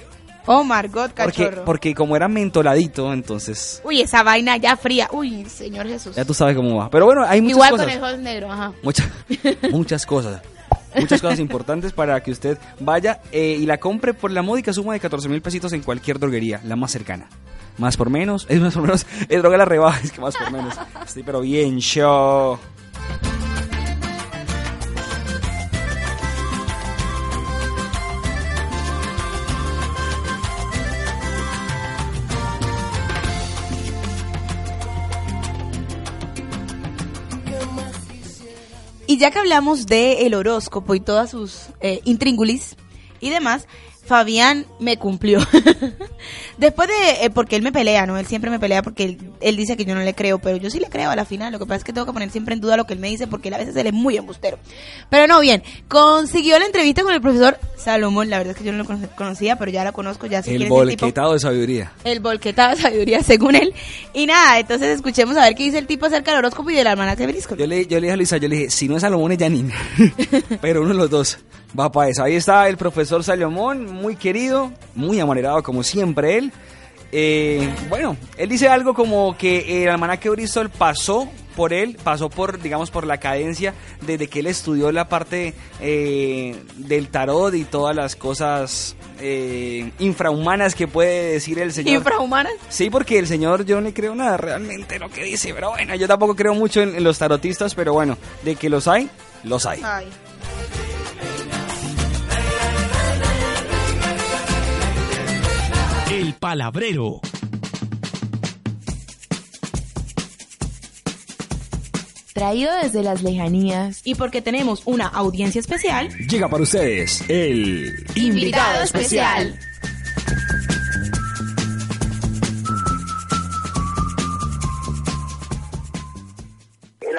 Speaker 4: Oh, Margot,
Speaker 1: Porque,
Speaker 4: cachorro.
Speaker 1: porque como era mentoladito, entonces
Speaker 4: Uy, esa vaina ya fría. Uy, Señor Jesús.
Speaker 1: ya tú sabes cómo va. Pero bueno, hay muchas
Speaker 4: Igual
Speaker 1: cosas.
Speaker 4: con el hot negro, ajá.
Speaker 1: Muchas, muchas cosas. Muchas cosas importantes para que usted vaya eh, y la compre por la módica suma de 14 mil pesitos en cualquier droguería, la más cercana. Más por menos, es más por menos, es droga la rebaja, es que más por menos. Estoy pero bien show.
Speaker 4: Y ya que hablamos de el horóscopo y todas sus eh, intríngulis y demás, Fabián me cumplió. Después de, eh, porque él me pelea, ¿no? Él siempre me pelea porque él, él dice que yo no le creo, pero yo sí le creo a la final. Lo que pasa es que tengo que poner siempre en duda lo que él me dice porque él a veces él es muy embustero. Pero no, bien, consiguió la entrevista con el profesor Salomón. La verdad es que yo no lo cono- conocía, pero ya lo conozco, ya sé
Speaker 1: El volquetado de sabiduría.
Speaker 4: El volquetado de sabiduría, según él. Y nada, entonces escuchemos a ver qué dice el tipo acerca del horóscopo y del almanaque de Briscoe.
Speaker 1: Yo le, yo le dije a Luisa, yo le dije, si no es Salomón es Janine. Pero uno de los dos va para eso. Ahí está el profesor Salomón, muy querido, muy amanerado como siempre él. Eh, bueno, él dice algo como que el almanaque Bristol pasó por él, pasó por, digamos, por la cadencia desde que él estudió la parte eh, del tarot y todas las cosas eh, infrahumanas que puede decir el señor.
Speaker 4: ¿Infrahumanas?
Speaker 1: Sí, porque el señor yo no le creo nada realmente lo que dice, pero bueno, yo tampoco creo mucho en, en los tarotistas, pero bueno, de que los hay, los hay.
Speaker 4: Ay.
Speaker 3: El palabrero.
Speaker 2: Traído desde las lejanías.
Speaker 4: Y porque tenemos una audiencia especial.
Speaker 13: Llega para ustedes el
Speaker 2: Invitado especial.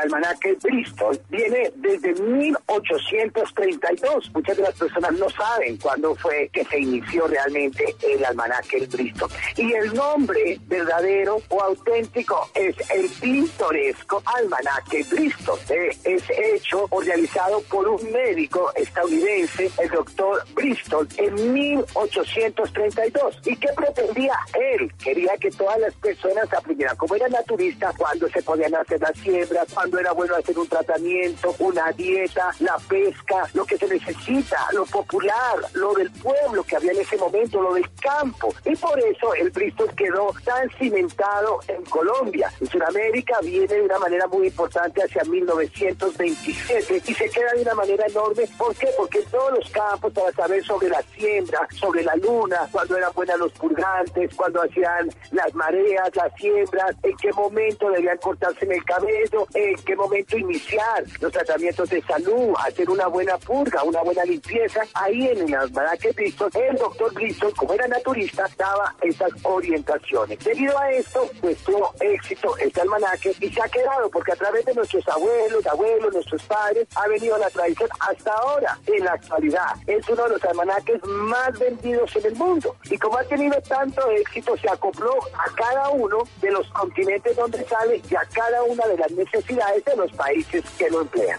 Speaker 14: Almanaque Bristol viene desde 1832. Muchas de las personas no saben cuándo fue que se inició realmente el almanaque Bristol. Y el nombre verdadero o auténtico es el pintoresco almanaque Bristol. Eh, es hecho o realizado por un médico estadounidense, el doctor Bristol, en 1832. ¿Y qué pretendía él? Quería que todas las personas aprendieran cómo era naturista, cuándo se podían hacer las siembras, cuándo era bueno hacer un tratamiento, una dieta, la pesca, lo que se necesita, lo popular, lo del pueblo que había en ese momento, lo del campo. Y por eso el Bristol quedó tan cimentado en Colombia. En Sudamérica viene de una manera muy importante hacia 1927 y se queda de una manera enorme. ¿Por qué? Porque todos los campos para saber sobre la siembra, sobre la luna, cuando eran buenas los purgantes, cuando hacían las mareas, las siembras, en qué momento debían cortarse en el cabello, qué momento iniciar los tratamientos de salud, hacer una buena purga, una buena limpieza. Ahí en el almanaque Bristol, el doctor Bristol, como era naturista, daba esas orientaciones. Debido a esto, pues tuvo éxito este almanaque y se ha quedado porque a través de nuestros abuelos, abuelos, nuestros padres, ha venido la tradición hasta ahora. En la actualidad, es uno de los almanaques más vendidos en el mundo. Y como ha tenido tanto éxito, se acopló a cada uno de los continentes donde sale y a cada una de las necesidades de los países que lo emplean.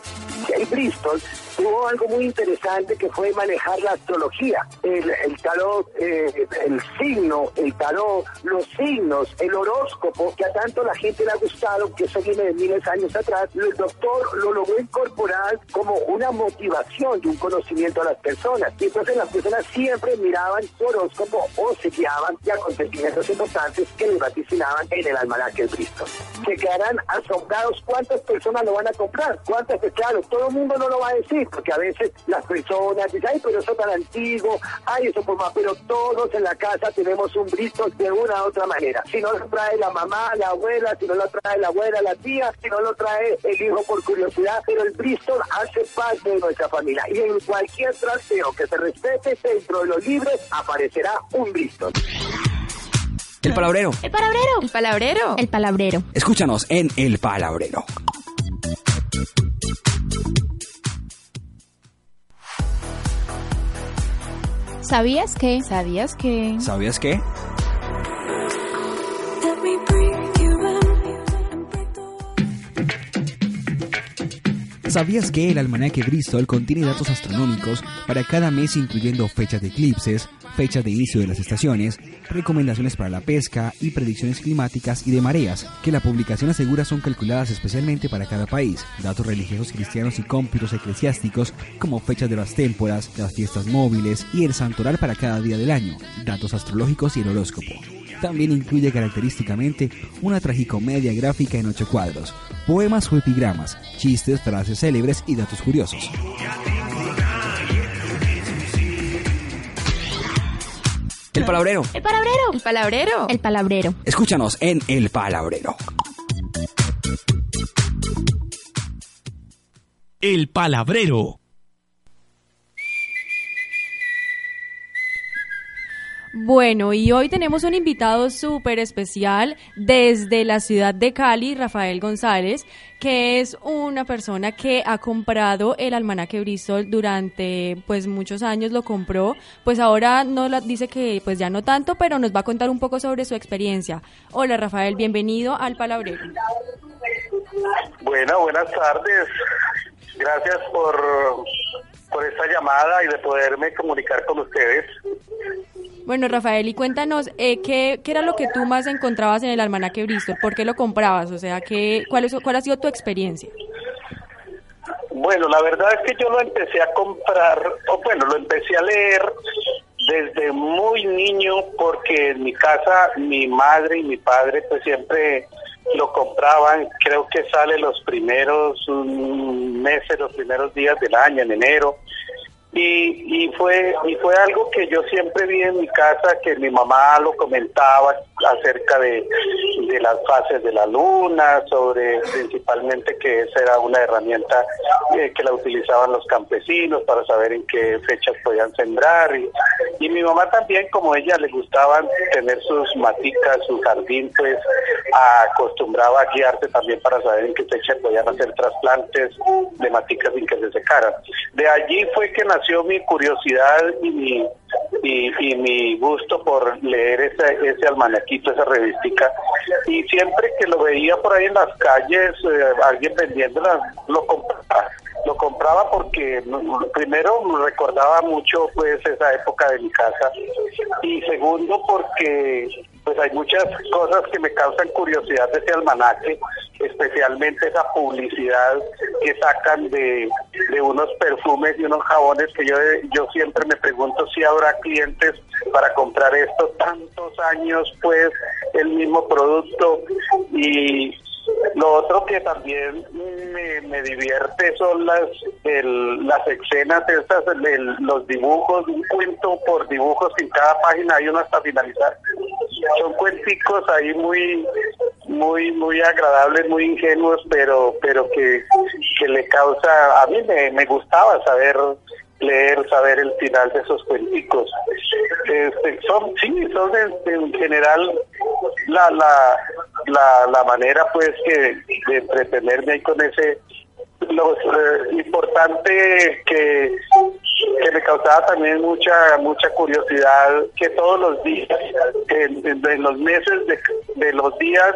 Speaker 14: El Bristol hubo algo muy interesante que fue manejar la astrología, el, el eh, el signo, el tarot, los signos, el horóscopo, que a tanto la gente le ha gustado, que eso viene de miles de años atrás, el doctor lo logró incorporar como una motivación y un conocimiento a las personas. Y entonces las personas siempre miraban su horóscopo o se guiaban de acontecimientos importantes que les vaticinaban en el almanaque del Cristo. Se quedarán asombrados cuántas personas lo van a comprar, cuántas, que claro, todo el mundo no lo va a decir, porque a veces las personas dicen, ay, pero eso tan antiguo, ay, eso por más, pero todos en la casa tenemos un Bristol de una u otra manera. Si no lo trae la mamá, la abuela, si no lo trae la abuela, la tía, si no lo trae el hijo por curiosidad, pero el Bristol hace parte de nuestra familia. Y en cualquier trasteo que se respete dentro de los libres aparecerá un Bristol.
Speaker 1: El palabrero.
Speaker 2: El palabrero.
Speaker 5: El palabrero.
Speaker 2: El palabrero.
Speaker 1: Escúchanos en El Palabrero.
Speaker 2: ¿Sabías que?
Speaker 5: ¿Sabías que?
Speaker 1: ¿Sabías qué? ¿Sabías que el almanaque Bristol contiene datos astronómicos para cada mes incluyendo fechas de eclipses, fechas de inicio de las estaciones, recomendaciones para la pesca y predicciones climáticas y de mareas, que la publicación asegura son calculadas especialmente para cada país, datos religiosos cristianos y cómputos eclesiásticos como fechas de las témporas, las fiestas móviles y el santoral para cada día del año, datos astrológicos y el horóscopo. También incluye característicamente una tragicomedia gráfica en ocho cuadros, poemas o epigramas, chistes, frases célebres y datos curiosos. El Palabrero.
Speaker 2: El palabrero.
Speaker 5: El palabrero.
Speaker 2: El palabrero.
Speaker 1: Escúchanos en El Palabrero.
Speaker 3: El palabrero.
Speaker 6: Bueno, y hoy tenemos un invitado súper especial desde la ciudad de Cali, Rafael González, que es una persona que ha comprado el almanaque Bristol durante pues muchos años, lo compró, pues ahora no la, dice que pues ya no tanto, pero nos va a contar un poco sobre su experiencia. Hola Rafael, bienvenido al Palabrero.
Speaker 15: Bueno, buenas tardes. Gracias por, por esta llamada y de poderme comunicar con ustedes.
Speaker 6: Bueno, Rafael, y cuéntanos, eh, ¿qué, ¿qué era lo que tú más encontrabas en el almanaque Bristol? ¿Por qué lo comprabas? O sea, ¿qué, cuál, es, ¿cuál ha sido tu experiencia?
Speaker 15: Bueno, la verdad es que yo lo empecé a comprar, o bueno, lo empecé a leer desde muy niño porque en mi casa mi madre y mi padre pues siempre lo compraban, creo que sale los primeros mm, meses, los primeros días del año, en enero, y, y fue y fue algo que yo siempre vi en mi casa que mi mamá lo comentaba acerca de, de las fases de la luna sobre principalmente que esa era una herramienta eh, que la utilizaban los campesinos para saber en qué fechas podían sembrar. Y, mi mamá también como ella le gustaban tener sus maticas su jardín pues acostumbraba a guiarse también para saber en qué fecha podían hacer trasplantes de maticas sin que se secaran. De allí fue que nació mi curiosidad y mi, y, y mi gusto por leer ese, ese almanaquito, esa revistica. Y siempre que lo veía por ahí en las calles, eh, alguien vendiéndola, lo compraba. Lo compraba porque mm, primero me recordaba mucho pues esa época de mi casa y segundo porque pues hay muchas cosas que me causan curiosidad de ese almanaque, especialmente esa publicidad que sacan de, de unos perfumes y unos jabones que yo, yo siempre me pregunto si habrá clientes para comprar esto. Tantos años, pues el mismo producto y lo otro que también me, divierte son las el, las escenas estas, el- los dibujos, un cuento por dibujos en cada página hay uno hasta finalizar. Son cuenticos ahí muy muy muy agradables, muy ingenuos, pero pero que, que le causa a mí me, me gustaba saber leer, saber el final de esos cuenticos. Este, son, sí, son en, en general la, la, la, la manera pues que de entretenerme ahí con ese lo eh, importante que, que me causaba también mucha mucha curiosidad que todos los días en, los meses de, de los días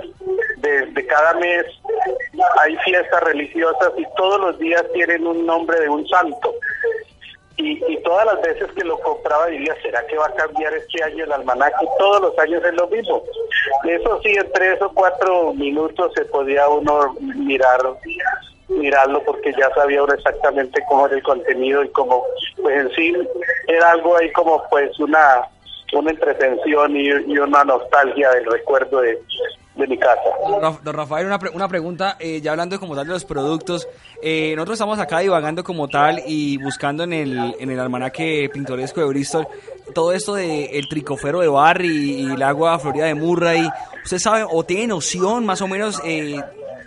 Speaker 15: de, de cada mes hay fiestas religiosas y todos los días tienen un nombre de un santo. Y, y todas las veces que lo compraba diría, ¿será que va a cambiar este año el almanaque? Todos los años es lo mismo. Eso sí, en tres o cuatro minutos se podía uno mirar mirarlo porque ya sabía uno exactamente cómo era el contenido y cómo, pues en sí era algo ahí como pues una una entretención y, y una nostalgia del recuerdo de, de mi casa.
Speaker 1: Don Ra- don Rafael, una, pre- una pregunta, eh, ya hablando como tal de los productos, eh, nosotros estamos acá divagando como tal y buscando en el, en el almanaque pintoresco de Bristol todo esto de el tricofero de Barry y, el agua florida de Murray. ¿Usted sabe o tiene noción más o menos eh,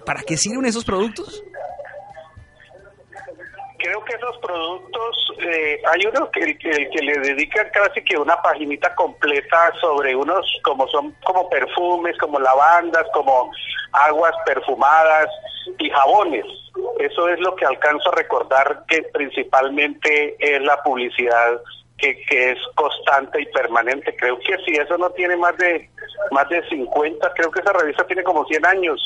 Speaker 1: para qué sirven esos productos?
Speaker 15: Creo que esos productos, eh, hay uno que, que, que le dedican casi que una paginita completa sobre unos como son como perfumes, como lavandas, como aguas perfumadas y jabones. Eso es lo que alcanzo a recordar que principalmente es la publicidad que, que es constante y permanente. Creo que si eso no tiene más de más de 50, creo que esa revista tiene como 100 años.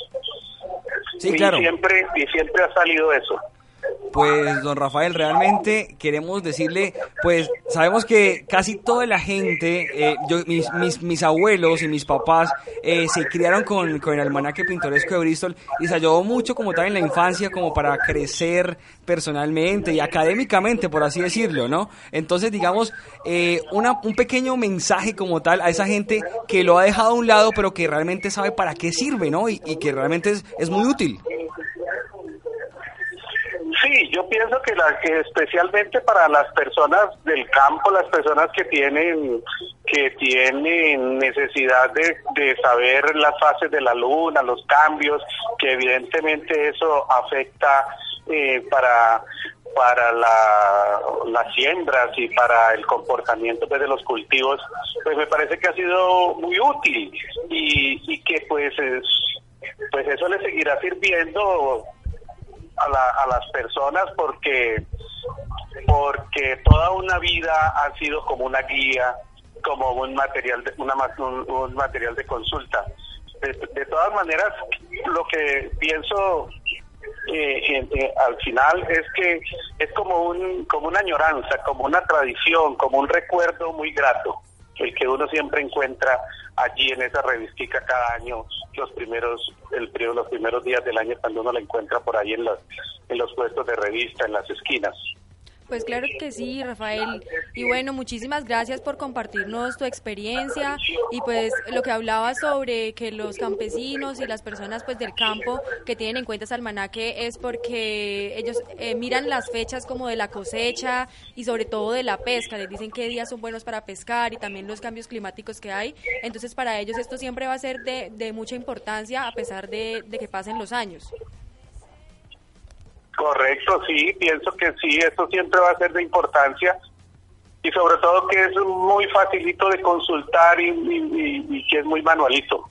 Speaker 1: Sí,
Speaker 15: y
Speaker 1: claro.
Speaker 15: siempre y siempre ha salido eso.
Speaker 1: Pues, don Rafael, realmente queremos decirle, pues, sabemos que casi toda la gente, eh, yo, mis, mis, mis abuelos y mis papás eh, se criaron con, con el almanaque pintoresco de Bristol y se ayudó mucho como tal en la infancia como para crecer personalmente y académicamente, por así decirlo, ¿no? Entonces, digamos, eh, una, un pequeño mensaje como tal a esa gente que lo ha dejado a un lado, pero que realmente sabe para qué sirve, ¿no? Y, y que realmente es, es muy útil.
Speaker 15: Sí, yo pienso que, la, que especialmente para las personas del campo, las personas que tienen que tienen necesidad de, de saber las fases de la luna, los cambios, que evidentemente eso afecta eh, para para la, las siembras y para el comportamiento pues, de los cultivos, pues me parece que ha sido muy útil y, y que pues es, pues eso le seguirá sirviendo a, la, a las personas porque porque toda una vida ha sido como una guía como un material de, una, un, un material de consulta. De, todas maneras lo que pienso eh, eh, al final es que es como un como una añoranza como una tradición como un recuerdo muy grato el que uno siempre encuentra allí en esa revistica cada año los primeros el periodo los primeros días del año cuando uno la encuentra por ahí en los en los puestos de revista en las esquinas
Speaker 6: Pues claro que sí, Rafael. Y bueno, muchísimas gracias por compartirnos tu experiencia y pues lo que hablabas sobre que los campesinos y las personas pues del campo que tienen en cuenta ese almanaque es porque ellos eh, miran las fechas como de la cosecha y sobre todo de la pesca, les dicen qué días son buenos para pescar y también los cambios climáticos que hay. Entonces para ellos esto siempre va a ser de, de mucha importancia a pesar de, de que pasen los años.
Speaker 15: Correcto, sí, pienso que sí, eso siempre va a ser de importancia y sobre todo que es muy facilito de consultar y, y- y- y que es muy manualito.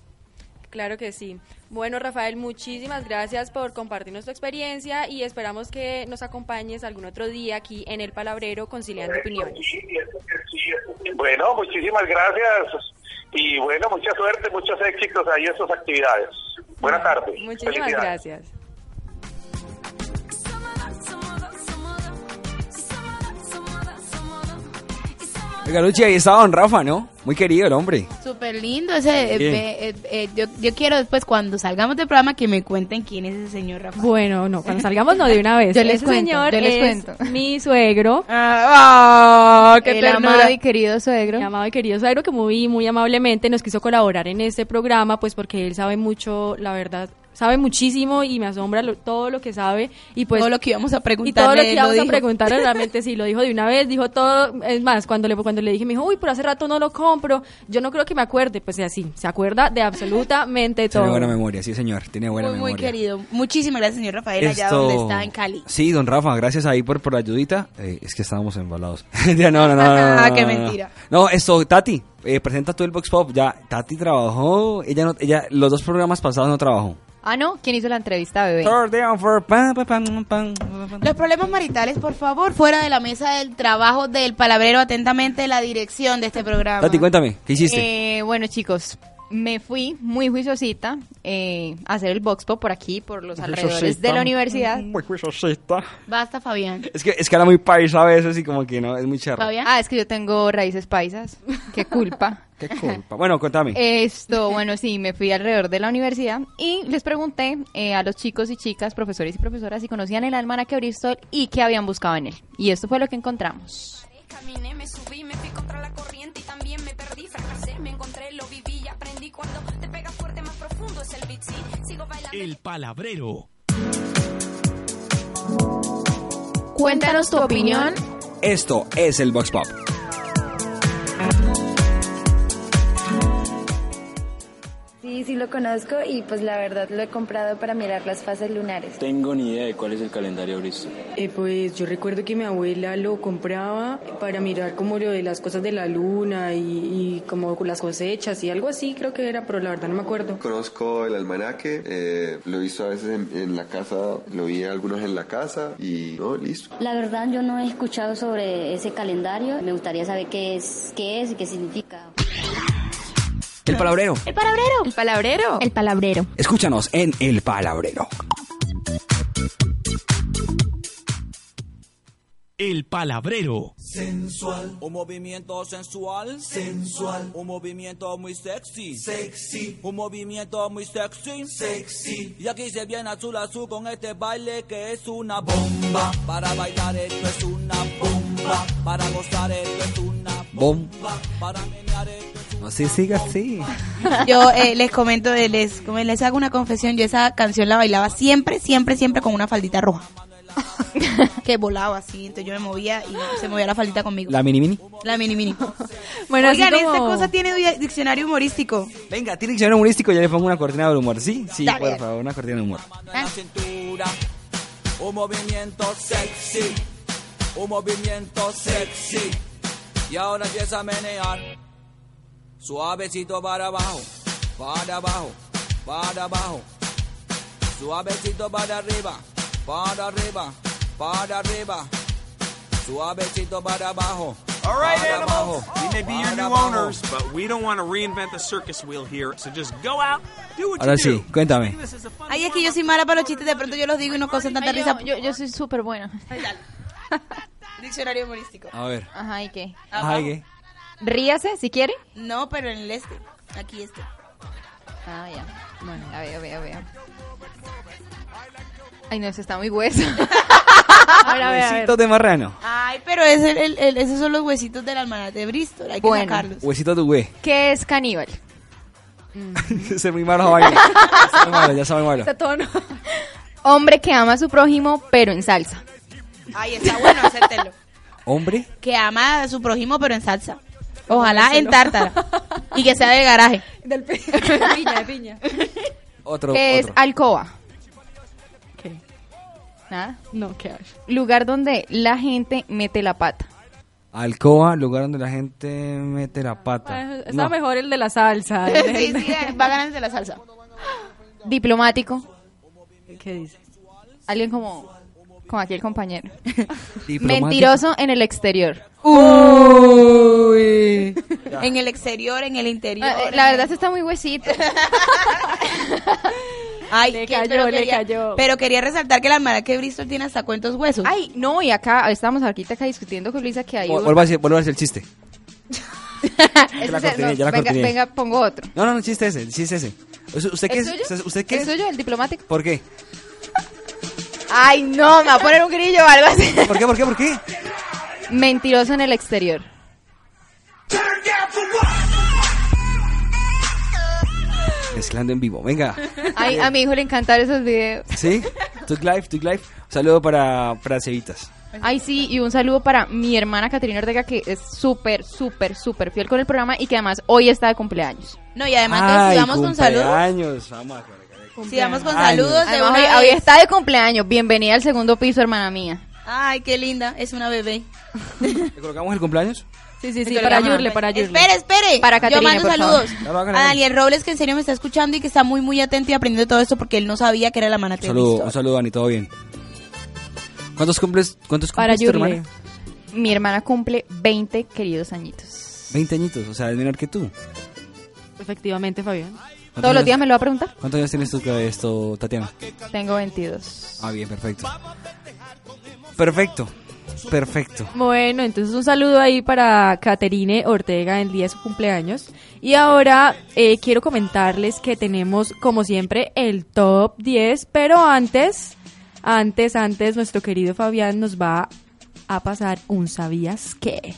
Speaker 6: Claro que sí. Bueno, Rafael, muchísimas gracias por compartirnos tu experiencia y esperamos que nos acompañes algún otro día aquí en El Palabrero conciliando opiniones.
Speaker 15: Bueno, muchísimas gracias y bueno, mucha suerte, muchos éxitos ahí en sus actividades. Buenas tardes.
Speaker 6: Muchísimas gracias.
Speaker 1: Oiga, Luchi, ahí estaba don Rafa, ¿no? Muy querido el hombre.
Speaker 4: Súper lindo ese. eh, eh, eh, yo, yo quiero después, cuando salgamos del programa, que me cuenten quién es ese señor Rafael.
Speaker 6: Bueno, no, cuando salgamos no de una vez.
Speaker 5: Yo les
Speaker 6: Ese
Speaker 5: cuento,
Speaker 6: señor
Speaker 5: yo les
Speaker 6: es
Speaker 5: cuento.
Speaker 6: mi suegro.
Speaker 4: Ah, qué
Speaker 6: El
Speaker 4: ternura.
Speaker 6: amado y
Speaker 5: querido suegro.
Speaker 6: Mi amado y querido suegro que muy, muy amablemente nos quiso colaborar en este programa, pues porque él sabe mucho, la verdad, sabe muchísimo y me asombra lo- todo lo que sabe y pues
Speaker 4: Todo lo que íbamos a
Speaker 6: y
Speaker 4: preguntarle,
Speaker 6: todo lo que íbamos
Speaker 4: lo
Speaker 6: a
Speaker 4: dijo.
Speaker 6: preguntarle realmente sí lo dijo de una vez dijo todo es más cuando le cuando le dije me dijo uy pero hace rato no lo compro yo no creo que me acuerde pues así se acuerda de absolutamente todo
Speaker 1: Tiene buena memoria, sí señor, tiene buena
Speaker 4: Muy, muy
Speaker 1: memoria.
Speaker 4: querido. Muchísimas gracias, señor Rafael, allá donde está, en Cali.
Speaker 1: Sí, don Rafa, gracias ahí por, por la ayudita. Eh, es que estábamos embalados. No, no, no, no, no, no,
Speaker 4: Qué
Speaker 1: no,
Speaker 4: mentira.
Speaker 1: No, esto, Tati, eh, presenta tú el Vox Pop. Ya, Tati trabajó, ella no, ella, los dos programas pasados no trabajó.
Speaker 5: Ah, no, ¿quién hizo la entrevista, bebé?
Speaker 4: Los problemas maritales, por favor, fuera de la mesa del trabajo del palabrero, atentamente la dirección de este programa.
Speaker 1: Tati, cuéntame, ¿qué hiciste?
Speaker 5: Eh, bueno, chicos, me fui muy juiciosita eh, a hacer el box pop por aquí, por los alrededores
Speaker 1: Juiciosita.
Speaker 5: de la universidad.
Speaker 1: Muy juiciosita.
Speaker 4: Basta, Fabián.
Speaker 1: Es que, es que habla muy paisa a veces y como que no, es muy charro.
Speaker 5: Ah, es que yo tengo raíces paisas. Qué culpa.
Speaker 1: Qué culpa. Bueno, contame.
Speaker 5: Esto, bueno, sí, me fui alrededor de la universidad y les pregunté eh, a los chicos y chicas, profesores y profesoras, si conocían el almanaque Bristol y qué habían buscado en él. Y esto fue lo que encontramos.
Speaker 16: Caminé, me subí, me fui contra la corriente y también me perdí, fracasé, me encontré, lo viví y aprendí cuando te pega fuerte más profundo es el beat, sí, sigo bailando.
Speaker 3: El palabrero.
Speaker 5: Cuéntanos tu opinión.
Speaker 1: Esto es el Vox Pop.
Speaker 17: Sí, sí lo conozco y pues la verdad lo he comprado para mirar las fases lunares.
Speaker 18: Tengo ni idea de cuál es el calendario Bristol.
Speaker 19: Eh, pues yo recuerdo que mi abuela lo compraba para mirar como lo de las cosas de la luna y, y como las cosechas y algo así creo que era, pero la verdad no me acuerdo.
Speaker 20: Conozco el almanaque, eh, lo he visto a veces en, en la casa, lo vi algunos en la casa y no, listo.
Speaker 21: La verdad yo no he escuchado sobre ese calendario. Me gustaría saber qué es, qué es y qué significa.
Speaker 1: El palabrero.
Speaker 2: El palabrero.
Speaker 5: El palabrero.
Speaker 2: El palabrero.
Speaker 1: Escúchanos en El Palabrero.
Speaker 3: El palabrero.
Speaker 22: Sensual, un movimiento sensual, sensual, un movimiento muy sexy, sexy, un movimiento muy sexy, sexy. Y aquí se viene azul azul con este baile que es una bomba. Para bailar esto es una bomba, para gozar esto es una
Speaker 1: Bom.
Speaker 22: bomba, para menear esto es
Speaker 1: No se siga así.
Speaker 4: Yo eh, les comento, eh, les, como les hago una confesión, yo esa canción la bailaba siempre, siempre, siempre con una faldita roja. que volaba así, entonces yo me movía y se movía la faldita conmigo.
Speaker 1: La mini mini.
Speaker 4: La mini mini.
Speaker 6: Bueno, así
Speaker 4: Oigan,
Speaker 6: como-
Speaker 4: esta cosa tiene di- diccionario humorístico.
Speaker 1: Venga, tiene diccionario humorístico, ya le pongo una cortina de humor. ¿Sí? Sí,
Speaker 4: Dale.
Speaker 1: por favor, una cortina de humor.
Speaker 22: cintura, un movimiento sexy, un movimiento sexy. Y ahora empieza a menear, suavecito para abajo, para abajo, para abajo, suavecito para arriba, para arriba, para arriba, suavecito para abajo.
Speaker 23: All right,
Speaker 22: para
Speaker 23: animals.
Speaker 22: abajo,
Speaker 23: We may be your new
Speaker 22: abajo.
Speaker 23: owners, but we don't want to reinvent the circus wheel here. So just go out, do what
Speaker 1: Ahora
Speaker 23: you do.
Speaker 1: sí, cuéntame.
Speaker 4: Ay, es que yo soy mala para los chistes, de pronto yo los digo y no causan tanta risa.
Speaker 5: yo, yo, soy súper buena.
Speaker 4: Diccionario humorístico.
Speaker 1: A ver.
Speaker 5: Ajá, ¿y qué?
Speaker 1: Ay, ¿qué?
Speaker 5: Ríase, si quiere.
Speaker 4: No, pero en el este. Aquí este.
Speaker 5: Ah, ya. Bueno, a ver, a ver, a ver. Ay, no, eso está muy hueso.
Speaker 6: Ahora, a ver, a ver.
Speaker 1: Huesitos de marrano.
Speaker 4: Ay, pero es el, el- el- esos son los huesitos del almanaque de Bristol. Hay que
Speaker 5: Bueno.
Speaker 4: sacarlos.
Speaker 1: Huesitos de güey.
Speaker 5: ¿Qué es caníbal?
Speaker 1: Ese es muy malo. Ya malo, ya está muy malo.
Speaker 5: Hombre que ama a su prójimo, pero en salsa.
Speaker 4: Ay, está bueno hacértelo.
Speaker 1: Hombre,
Speaker 4: Que ama a su prójimo, pero en salsa. Ojalá en tártara. Y que sea del garaje.
Speaker 6: Del pi- de piña, de piña.
Speaker 1: otro,
Speaker 5: ¿Qué es
Speaker 1: otro.
Speaker 5: alcoba?
Speaker 6: ¿Qué?
Speaker 5: ¿Nada?
Speaker 6: No, ¿qué hay?
Speaker 5: Lugar donde la gente mete la pata.
Speaker 1: Alcoba, lugar donde la gente mete la pata.
Speaker 6: Ah, Está
Speaker 1: No.
Speaker 6: mejor el de la salsa. de-
Speaker 4: Sí, sí, va a ganar el de la salsa.
Speaker 5: Diplomático.
Speaker 6: ¿Qué dice?
Speaker 5: Alguien como, como aquí el compañero.
Speaker 1: Diplomático.
Speaker 5: Mentiroso en el exterior.
Speaker 4: Uy. En el exterior, en el interior.
Speaker 5: Ah, eh, La verdad, esto está muy huesito.
Speaker 4: Ay,
Speaker 6: Le
Speaker 4: que-
Speaker 6: cayó,
Speaker 4: pero
Speaker 6: le
Speaker 4: quería-
Speaker 6: cayó.
Speaker 4: Pero quería resaltar que el almanaque de Bristol tiene hasta cuentos huesos.
Speaker 5: Ay, no, y acá estamos ahorita acá discutiendo con Luisa que hay
Speaker 1: Vu-
Speaker 5: un...
Speaker 1: Vuelva a decir el chiste.
Speaker 5: Ese
Speaker 1: la
Speaker 5: es el-
Speaker 1: cortiné,
Speaker 5: no,
Speaker 1: ya la
Speaker 5: venga, pongo otro.
Speaker 1: No, no, no, el chiste ese, el chiste ese. ¿Usted qué
Speaker 5: ¿Es
Speaker 1: es?
Speaker 5: suyo?
Speaker 1: ¿Usted- ¿Usted qué
Speaker 5: ¿Es
Speaker 1: es?
Speaker 5: suyo, el diplomático?
Speaker 1: ¿Por qué?
Speaker 5: Ay, no, me va a poner un grillo o algo así.
Speaker 1: ¿Por qué? ¿Por qué? ¿Por qué?
Speaker 5: Mentiroso en el exterior.
Speaker 1: Mezclando en vivo, venga.
Speaker 5: Ay, a mi hijo le encantaron esos videos.
Speaker 1: ¿Sí? Tuk Life, Tuk Life. Un saludo para, para Cevitas.
Speaker 5: Ay, sí, y un saludo para mi hermana Caterina Ortega, que es súper, súper, súper fiel con el programa y que además hoy está de cumpleaños.
Speaker 4: No, y además que
Speaker 1: Ay,
Speaker 4: si vamos con saludos.
Speaker 1: cumpleaños. Vamos a
Speaker 4: Si vamos con saludos de
Speaker 5: Además,
Speaker 4: una
Speaker 5: hoy,
Speaker 4: vez.
Speaker 5: hoy está de cumpleaños. Bienvenida al segundo piso, hermana mía.
Speaker 4: Ay, qué linda. Es una bebé.
Speaker 1: ¿Le colocamos el cumpleaños?
Speaker 6: Sí, sí, sí, para Yurle, para Yurle.
Speaker 4: Espere, espere.
Speaker 5: Para
Speaker 4: Yo
Speaker 5: Caterina,
Speaker 4: mando
Speaker 5: por
Speaker 4: saludos
Speaker 5: favor.
Speaker 4: A. Daniel Robles, que en serio me está escuchando y que está muy, muy atento y aprendiendo todo esto porque él no sabía que era la
Speaker 1: Un
Speaker 4: almanaque de
Speaker 1: saludo, un saludo, Dani, todo bien. ¿Cuántos cumples? ¿Cuántos
Speaker 6: Para
Speaker 1: cumples tu
Speaker 6: Yurle.
Speaker 1: hermana?
Speaker 5: Mi hermana cumple 20 queridos añitos.
Speaker 1: 20 añitos, o sea, es menor que tú.
Speaker 6: Efectivamente, Fabián.
Speaker 5: Todos los días me lo va a preguntar.
Speaker 1: ¿Cuántos años tienes tú que esto, Tatiana?
Speaker 5: Tengo 22.
Speaker 1: Ah, bien, perfecto. Perfecto. Perfecto.
Speaker 6: Bueno, entonces un saludo ahí para Caterine Ortega en el día de su cumpleaños. Y ahora eh, quiero comentarles que tenemos, como siempre, el top 10, pero antes, antes, antes, nuestro querido Fabián nos va a pasar un ¿Sabías qué?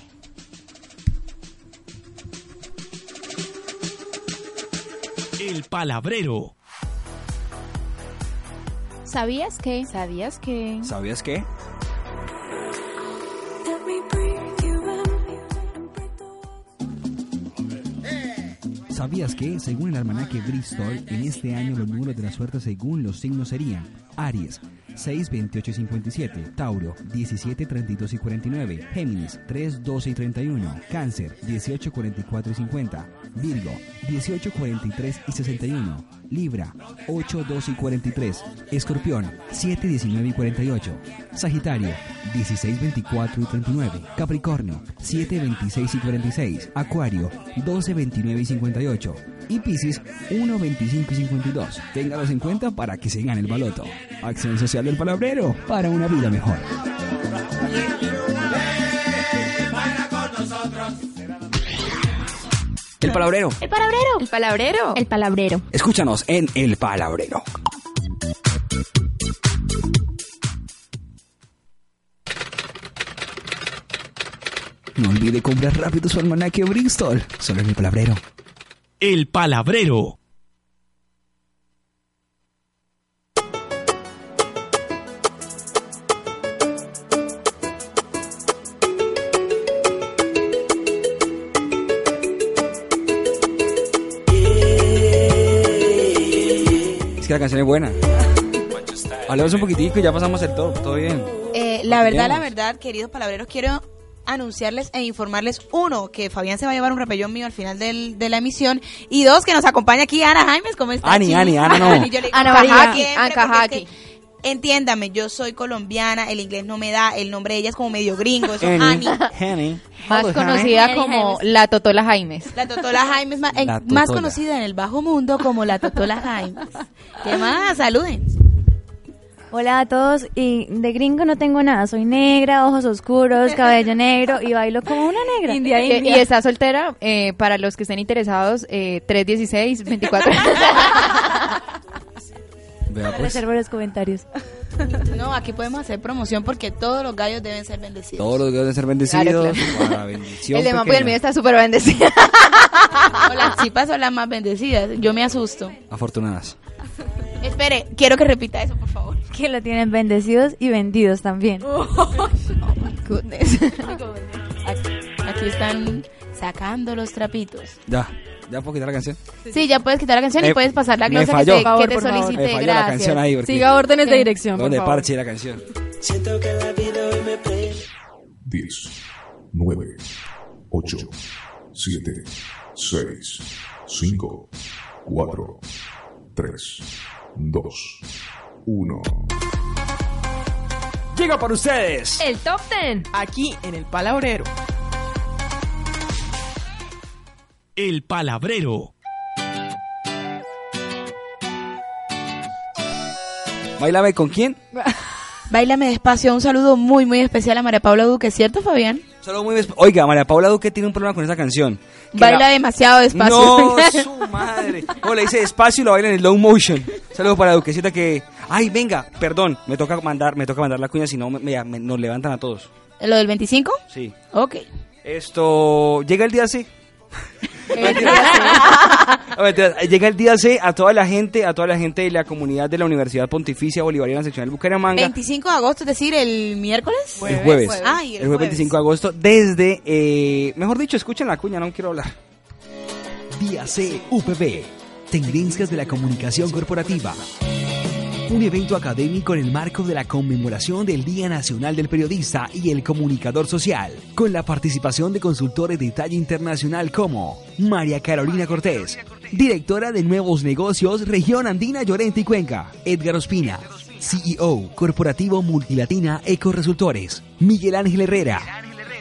Speaker 3: El palabrero.
Speaker 2: ¿Sabías que?
Speaker 5: ¿Sabías que?
Speaker 1: ¿Sabías qué? ¿Sabías que, según el almanaque Bristol, en este año los números de la suerte según los signos serían Aries, 6, 28 y 57, Tauro, 17, 32 y 49, Géminis, 3, 12 y 31, Cáncer, 18, 44 y 50, Virgo, 18, 43 y 61, Libra, 8, 12 y 43, Escorpión, 7, 19 y 48, Sagitario, 16, 24 y 39, Capricornio, 7, 26 y 46, Acuario, 12, 29 y 58, y Piscis 1, 25 y 52. Téngalos en cuenta para que se gane el baloto. Acción Social del Palabrero para una vida mejor. El Palabrero.
Speaker 2: El palabrero.
Speaker 5: El palabrero.
Speaker 2: El palabrero.
Speaker 1: Escúchanos en El Palabrero. No olvide comprar rápido su almanaque Bristol. Solo en El Palabrero.
Speaker 3: El palabrero.
Speaker 1: Que la canción es buena. Hablemos un poquitico y ya pasamos el top. Todo bien.
Speaker 4: Eh, la verdad, la verdad, queridos palabreros, quiero anunciarles e informarles, uno, que Fabián se va a llevar un repellón mío al final del- de la emisión, y dos, que nos acompaña aquí Ana Jaimes, ¿cómo está?
Speaker 1: Ani? Ani, Ana no.
Speaker 4: yo le digo
Speaker 5: Ana María, Cajaki.
Speaker 4: Entiéndame, yo soy colombiana, el inglés no me da, el nombre de ella es como medio gringo, eso
Speaker 1: Annie. Annie.
Speaker 5: Más
Speaker 1: Hello,
Speaker 5: conocida como la Totola Jaimes.
Speaker 4: La Totola Jaimes, más, más conocida en el bajo mundo como la Totola Jaimes. ¿Qué más? Saluden.
Speaker 17: Hola a todos, y de gringo no tengo nada, soy negra, ojos oscuros, cabello negro y bailo como una negra.
Speaker 6: India,
Speaker 5: Eh,
Speaker 6: India.
Speaker 5: y está soltera, eh, para los que estén interesados, eh, 316 24.
Speaker 1: Vea pues.
Speaker 17: Reservo los comentarios.
Speaker 4: No, aquí podemos hacer promoción porque todos los gallos deben ser bendecidos.
Speaker 1: Todos los deben ser bendecidos.
Speaker 5: Claro,
Speaker 1: Para bendición
Speaker 5: El de Mapo y el mío está súper bendecido.
Speaker 4: O las chipas son las más bendecidas. Yo me asusto.
Speaker 1: Afortunadas.
Speaker 4: Espere, quiero que repita eso, por favor.
Speaker 17: Que lo tienen bendecidos y vendidos también.
Speaker 4: Goodness. Aquí, aquí están sacando los trapitos.
Speaker 1: Ya. ¿Ya puedo quitar la canción?
Speaker 4: Sí, ya puedes quitar la canción y
Speaker 1: Me-
Speaker 4: puedes pasar la
Speaker 1: me
Speaker 4: glosa que
Speaker 1: falló.
Speaker 4: te,
Speaker 1: Por favor,
Speaker 4: que te
Speaker 6: por favor.
Speaker 4: solicité.
Speaker 1: Me falló la
Speaker 4: Gracias.
Speaker 1: canción ahí. porque-
Speaker 6: Siga órdenes de dirección, por
Speaker 1: ¿Dónde
Speaker 6: favor.
Speaker 1: parche la canción?
Speaker 24: 10, 9, 8, 7, 6, 5, 4, 3, 2, 1.
Speaker 1: Llega para ustedes.
Speaker 6: El top 10.
Speaker 25: Aquí en el Palabrero.
Speaker 3: El palabrero.
Speaker 1: Bailame con quién?
Speaker 4: Bailame despacio. Un saludo muy, muy especial a María Paula Duque, ¿cierto, Fabián?
Speaker 1: Solo muy desp- Oiga, María Paula Duque tiene un problema con esa canción.
Speaker 4: Baila
Speaker 1: la-
Speaker 4: demasiado despacio.
Speaker 1: No, su madre. No, le dice despacio y lo baila en slow motion. Saludos para Duquecita que... Ay, venga, perdón, me toca mandar, me toca mandar la cuña, si no me- me- me- nos levantan a todos.
Speaker 4: ¿Lo del 25?
Speaker 1: Sí.
Speaker 4: Ok.
Speaker 1: Esto... Llega el día C. Llega el día C a toda la gente, a toda la gente de la comunidad de la Universidad Pontificia Bolivariana Seccional Bucaramanga.
Speaker 4: 25 de agosto, es decir, el miércoles.
Speaker 1: El jueves.
Speaker 4: El,
Speaker 1: el jueves 25 de agosto, desde, eh, mejor dicho, escuchen la cuña, no quiero hablar. Día C UPB, Tendencias de la Comunicación Corporativa. Un evento académico en el marco de la conmemoración del Día Nacional del Periodista y el Comunicador Social, con la participación de consultores de talla internacional como María Carolina Cortés, directora de Nuevos Negocios Región Andina Llorente y Cuenca, Edgar Ospina, CEO Corporativo Multilatina Ecoresultores, Miguel Ángel Herrera,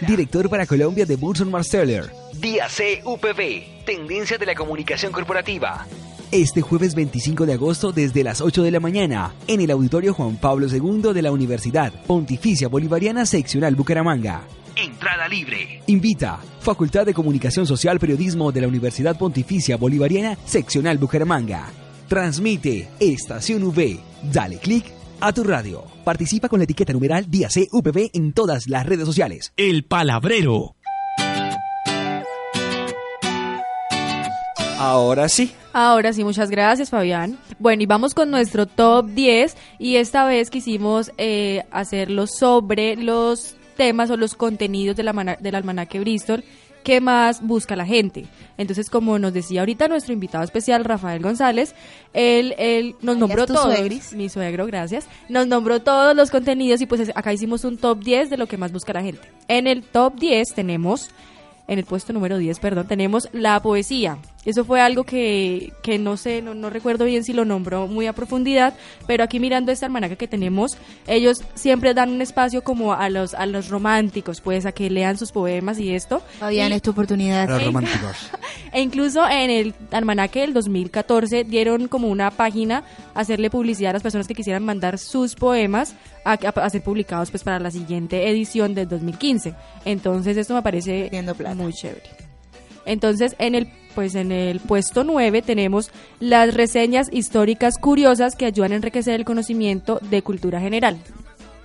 Speaker 1: director para Colombia de Burson Marsteller.
Speaker 25: Día C UPV, Tendencia de la Comunicación Corporativa.
Speaker 1: Este jueves 25 de agosto desde las 8 de la mañana en el Auditorio Juan Pablo II de la Universidad Pontificia Bolivariana Seccional Bucaramanga.
Speaker 25: Entrada libre.
Speaker 1: Invita Facultad de Comunicación Social Periodismo de la Universidad Pontificia Bolivariana Seccional Bucaramanga. Transmite Estación V. Dale clic a tu radio. Participa con la etiqueta numeral Día C UPV en todas las redes sociales.
Speaker 3: El palabrero.
Speaker 1: Ahora sí.
Speaker 6: Ahora sí, muchas gracias Fabián. Bueno, y vamos con nuestro top 10 y esta vez quisimos eh, hacerlo sobre los temas o los contenidos del, almana- del almanaque Bristol que más busca la gente. Entonces, como nos decía ahorita nuestro invitado especial, Rafael González, él, él nos nombró todos.
Speaker 4: suegris?
Speaker 6: Mi suegro, gracias. Nos nombró todos los contenidos y pues acá hicimos un top 10 de lo que más busca la gente. En el top 10 tenemos, en el puesto número 10, perdón, tenemos la poesía. Eso fue algo que, que no sé, no, no recuerdo bien si lo nombró muy a profundidad, pero aquí mirando esta almanaque que tenemos, ellos siempre dan un espacio como a los, a los románticos, pues a que lean sus poemas y esto.
Speaker 4: Fabián, es tu oportunidad.
Speaker 1: Los románticos.
Speaker 6: e incluso en el almanaque del 2014 dieron como una página hacerle publicidad a las personas que quisieran mandar sus poemas a, a- a ser publicados pues para la siguiente edición del 2015. Entonces esto me parece muy chévere. Entonces en el pues en el puesto 9 tenemos las reseñas históricas curiosas que ayudan a enriquecer el conocimiento de cultura general.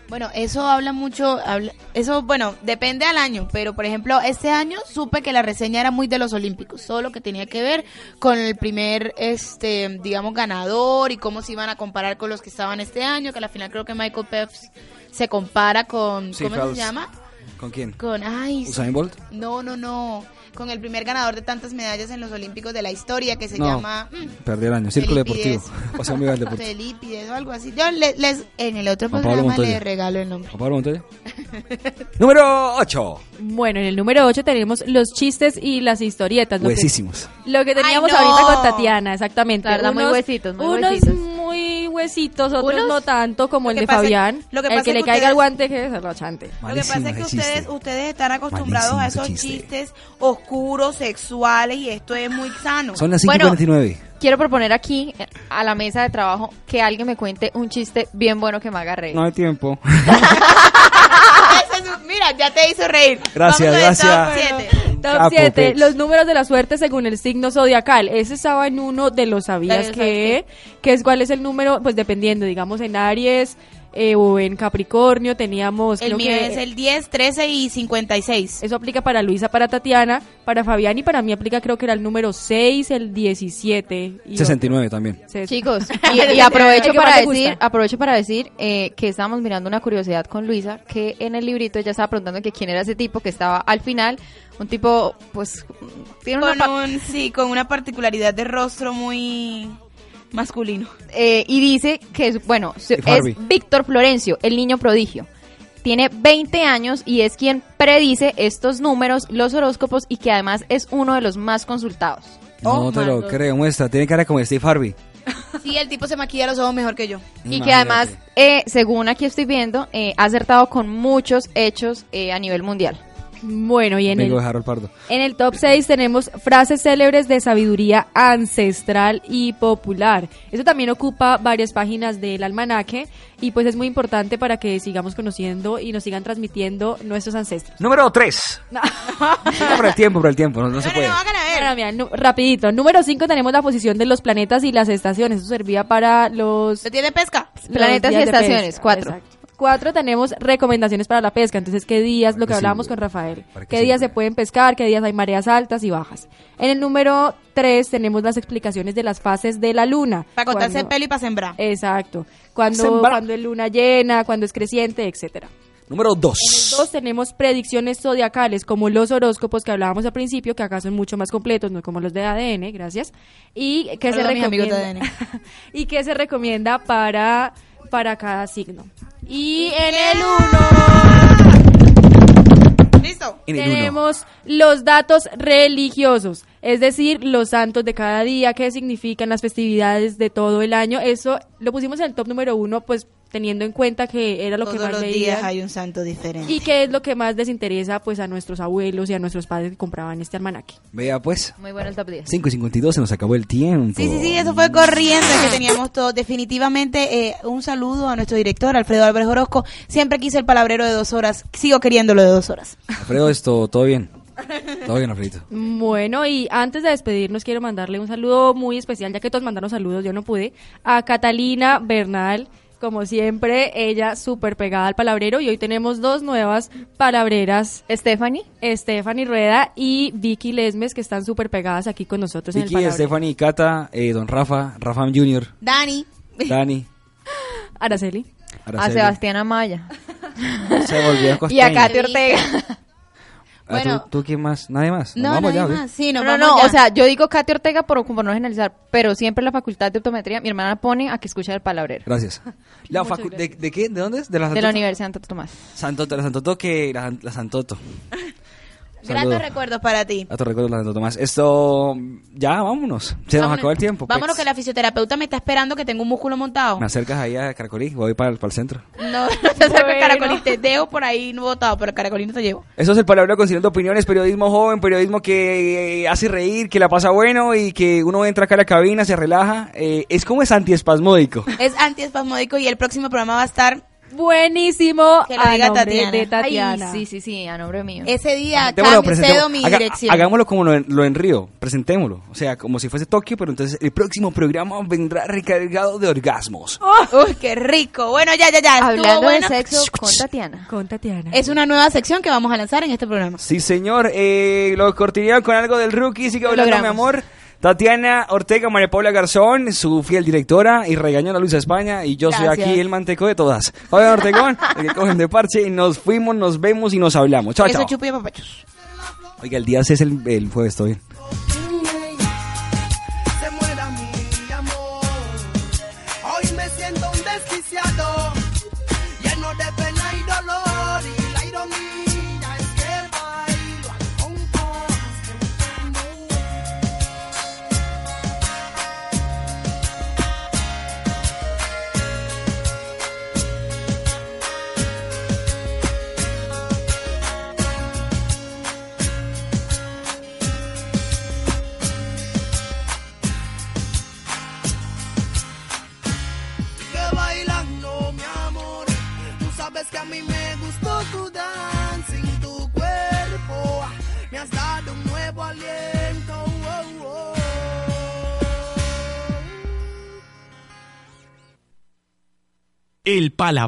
Speaker 4: Bueno, eso habla mucho, habla- eso, bueno, depende al año, pero por ejemplo, este año supe que la reseña era muy de los Olímpicos, todo lo que tenía que ver con el primer, este, digamos, ganador y cómo se iban a comparar con los que estaban este año, que al final creo que Michael Phelps se compara con,
Speaker 1: Sí,
Speaker 4: ¿cómo se llama?
Speaker 1: ¿Con quién?
Speaker 4: Con, ay,
Speaker 1: ¿Usain Bolt?
Speaker 4: no, no, no, con el primer ganador de tantas medallas en los Olímpicos de la historia, que se
Speaker 1: No.
Speaker 4: llama... mm,
Speaker 1: Perdí el año. Círculo. Deportivo. O sea, muy deportivo.
Speaker 4: Felipides o algo así. Yo le- les, en el otro programa
Speaker 1: Montoya.
Speaker 4: le regalo el nombre.
Speaker 1: Juan Pablo Montoya. Número 8.
Speaker 6: Bueno, en el número 8 tenemos los chistes y las historietas. lo que-
Speaker 1: Huesísimos.
Speaker 6: Lo que teníamos
Speaker 4: Ay, no.
Speaker 6: ahorita con Tatiana, exactamente.
Speaker 5: La verdad, muy huesitos, muy
Speaker 6: unos
Speaker 5: huesitos.
Speaker 6: muy huesitos, otros
Speaker 4: Unos-
Speaker 6: no tanto como el de
Speaker 4: que pasa-
Speaker 6: Fabián.
Speaker 4: lo que
Speaker 6: el que
Speaker 4: es
Speaker 6: le
Speaker 4: que
Speaker 6: caiga el guante que lo achante.
Speaker 4: Lo que pasa es que ustedes, ustedes están acostumbrados
Speaker 1: Malísimo
Speaker 4: a esos
Speaker 1: chiste.
Speaker 4: chistes oscuros, sexuales, y esto es muy sano.
Speaker 1: Son las
Speaker 5: Bueno,
Speaker 1: 5.49.
Speaker 5: Quiero proponer aquí eh, a la mesa de trabajo que alguien me cuente un chiste bien bueno que me haga reír.
Speaker 1: No hay tiempo.
Speaker 4: Mira, ya te hizo reír.
Speaker 1: Gracias,
Speaker 4: Vamos
Speaker 1: gracias.
Speaker 4: Top 7.
Speaker 6: Top
Speaker 1: Capo,
Speaker 6: 7,
Speaker 1: Pex.
Speaker 6: los números de la suerte según el signo zodiacal. Ese estaba en uno de los sabías
Speaker 4: ¿Sabes
Speaker 6: que, que es cuál es el número, pues dependiendo, digamos en Aries eh, o en Capricornio teníamos
Speaker 4: El
Speaker 6: creo
Speaker 4: mío
Speaker 6: que
Speaker 4: es el 10, 13 y 56.
Speaker 6: Eso aplica para Luisa, para Tatiana, para Fabián y para mí aplica creo que era el número 6, el 17. y
Speaker 1: 69 también.
Speaker 6: otro.
Speaker 5: Chicos, y, aprovecho para decir, aprovecho para decir eh, que estábamos mirando una curiosidad con Luisa, que en el librito ella estaba preguntando que quién era ese tipo que estaba al final, un tipo, pues, tiene una
Speaker 4: Con
Speaker 5: pa-
Speaker 4: un, sí, con una particularidad de rostro muy masculino.
Speaker 5: eh, y dice que es, bueno, es Víctor Florencio, el niño prodigio. Tiene 20 años y es quien predice estos números, los horóscopos y que además es uno de los más consultados.
Speaker 1: No te lo creo, muestra. Tiene cara como Steve Harvey.
Speaker 4: Sí, el tipo se maquilla los ojos mejor que yo.
Speaker 5: Y que además, eh, según aquí estoy viendo, eh, ha acertado con muchos hechos eh, a nivel mundial.
Speaker 6: Bueno, y en
Speaker 1: Amigo
Speaker 6: el,
Speaker 1: Harold Pardo.
Speaker 6: en el top 6 tenemos frases célebres de sabiduría ancestral y popular. Eso también ocupa varias páginas del almanaque y pues es muy importante para que sigamos conociendo y nos sigan transmitiendo nuestros ancestros.
Speaker 1: Número 3. por el tiempo, por el tiempo. No, no se puede.
Speaker 6: Bueno, mira, nu- rapidito. Número 5 tenemos la posición de los planetas y las estaciones. Eso servía para los...
Speaker 4: ¿Se tiene pesca?
Speaker 5: Planetas y
Speaker 6: días de
Speaker 5: estaciones,
Speaker 6: pesca,
Speaker 5: cuatro.
Speaker 6: exacto. Cuatro tenemos recomendaciones para la pesca. Entonces, ¿qué días? Lo que hablábamos con Rafael.
Speaker 1: ¿Para qué
Speaker 6: ¿Qué días se pueden pescar? ¿Qué días hay mareas altas y bajas? En el número 3 tenemos las explicaciones de las fases de la luna.
Speaker 4: Para cortarse el
Speaker 6: Cuando-
Speaker 4: pelo y para sembrar.
Speaker 6: Exacto. Cuando,
Speaker 1: Sembrar.
Speaker 6: cuando es luna llena, cuando es creciente, etcétera.
Speaker 1: Número
Speaker 6: En el
Speaker 1: 2.
Speaker 6: 2 tenemos predicciones zodiacales como los horóscopos que hablábamos al principio, que acá son mucho más completos, no como los de ADN, gracias. Y que se
Speaker 4: Saludos a mis amigos de
Speaker 6: recomienda y que se recomienda para para cada signo. Y en el 1
Speaker 4: ¿Listo?
Speaker 1: En el uno.
Speaker 6: tenemos los datos religiosos, es decir, los santos de cada día, qué significan las festividades de todo el año. Eso lo pusimos en el top número uno, pues teniendo en cuenta que era lo que
Speaker 4: Todos
Speaker 6: más
Speaker 4: los
Speaker 6: veían.
Speaker 4: días hay un santo diferente.
Speaker 6: Y que es lo que más les interesa pues a nuestros abuelos y a nuestros padres que compraban este almanaque.
Speaker 1: Vea pues.
Speaker 5: Muy bueno el top 10.
Speaker 1: 5 y 52 se nos acabó el tiempo.
Speaker 4: Sí, sí, sí, eso fue corriendo es que teníamos todo. Definitivamente eh, un saludo a nuestro director, Alfredo Álvarez Orozco. Siempre quise el palabrero de dos horas. Sigo queriéndolo de dos horas.
Speaker 1: Alfredo, esto, todo bien. Todo bien, Alfredito.
Speaker 6: Bueno, y antes de despedirnos quiero mandarle un saludo muy especial, ya que todos mandaron saludos, yo no pude, a Catalina Bernal. Como siempre, ella súper pegada al palabrero y hoy tenemos dos nuevas palabreras.
Speaker 5: Stephanie.
Speaker 6: Stephanie Rueda y Vicky Lesmes que están súper pegadas aquí con nosotros en el
Speaker 1: Vicky. Stephanie, Cata, eh, Don Rafa, Rafa Jr.,
Speaker 4: Dani.
Speaker 1: Dani,
Speaker 6: Araceli.
Speaker 5: A. Sebastián Amaya.
Speaker 1: Se volvió
Speaker 5: Y a. Katy Ortega.
Speaker 1: Ah, ¿tú-
Speaker 5: Bueno.
Speaker 1: ¿tú, quién más? ¿Nadie más?
Speaker 5: No,
Speaker 1: vamos
Speaker 5: nadie
Speaker 1: ya,
Speaker 5: más. Sí, no, no, no, o sea, yo digo Katy Ortega por, por no generalizar, pero siempre la facultad de optometría mi hermana pone a que escuche el palabrero.
Speaker 1: Gracias. La facu- ¿de, de qué? ¿De dónde es? ¿De la
Speaker 5: De la? Universidad Santo Tomás.
Speaker 1: Santoto, la Santoto que... La, la Santoto.
Speaker 4: Gratos
Speaker 1: Saludo.
Speaker 4: recuerdos para ti.
Speaker 1: A tu recuerdo, la Santo Tomás. Esto... Ya, vámonos. Se nos acabó el tiempo.
Speaker 4: Vámonos que la fisioterapeuta me está esperando que tengo un músculo montado.
Speaker 1: Me acercas ahí a Caracolí, voy para el, para el centro.
Speaker 4: No, no te acerques a Caracolín, te dejo por ahí no botado, pero Caracolín no te llevo.
Speaker 1: Eso es el palabra considerando opiniones, periodismo joven, periodismo que hace reír, que la pasa bueno y que uno entra acá a la cabina, se relaja. Eh, es como es antiespasmódico.
Speaker 4: Es antiespasmódico y el próximo programa va a estar
Speaker 6: buenísimo.
Speaker 4: Que lo
Speaker 6: a
Speaker 4: diga
Speaker 6: nombre
Speaker 4: Tatiana.
Speaker 6: de Tatiana.
Speaker 5: Ay, sí, sí, sí, a nombre mío.
Speaker 4: Ese día cambio, cedo mi
Speaker 1: haga-
Speaker 4: dirección.
Speaker 1: hagámoslo como lo en, lo en Río, presentémoslo. O sea, como si fuese Tokio, pero entonces el próximo programa vendrá recargado de orgasmos.
Speaker 4: Uy, qué rico. Bueno, ya, ya, ya. estuvo
Speaker 5: Hablando
Speaker 4: bueno.
Speaker 5: de sexo con Tatiana.
Speaker 6: Con Tatiana.
Speaker 4: Es una nueva sección que vamos a lanzar en este programa.
Speaker 1: Sí, señor. Eh, lo cortinearon con algo del rookie. Sigue hablando, mi
Speaker 4: logramos.
Speaker 1: amor. Tatiana Ortega, María Paula Garzón, su fiel directora, y regañó a Luisa España. Y yo soy
Speaker 4: Gracias.
Speaker 1: aquí el manteco de todas. Fabián Ortegón, el que cogen de parche. Y nos fuimos, nos vemos y nos hablamos. Chao,
Speaker 4: Eso
Speaker 1: chao.
Speaker 4: y papachos.
Speaker 1: Oiga, el día es el, el jueves, todo bien.
Speaker 3: El palabrero.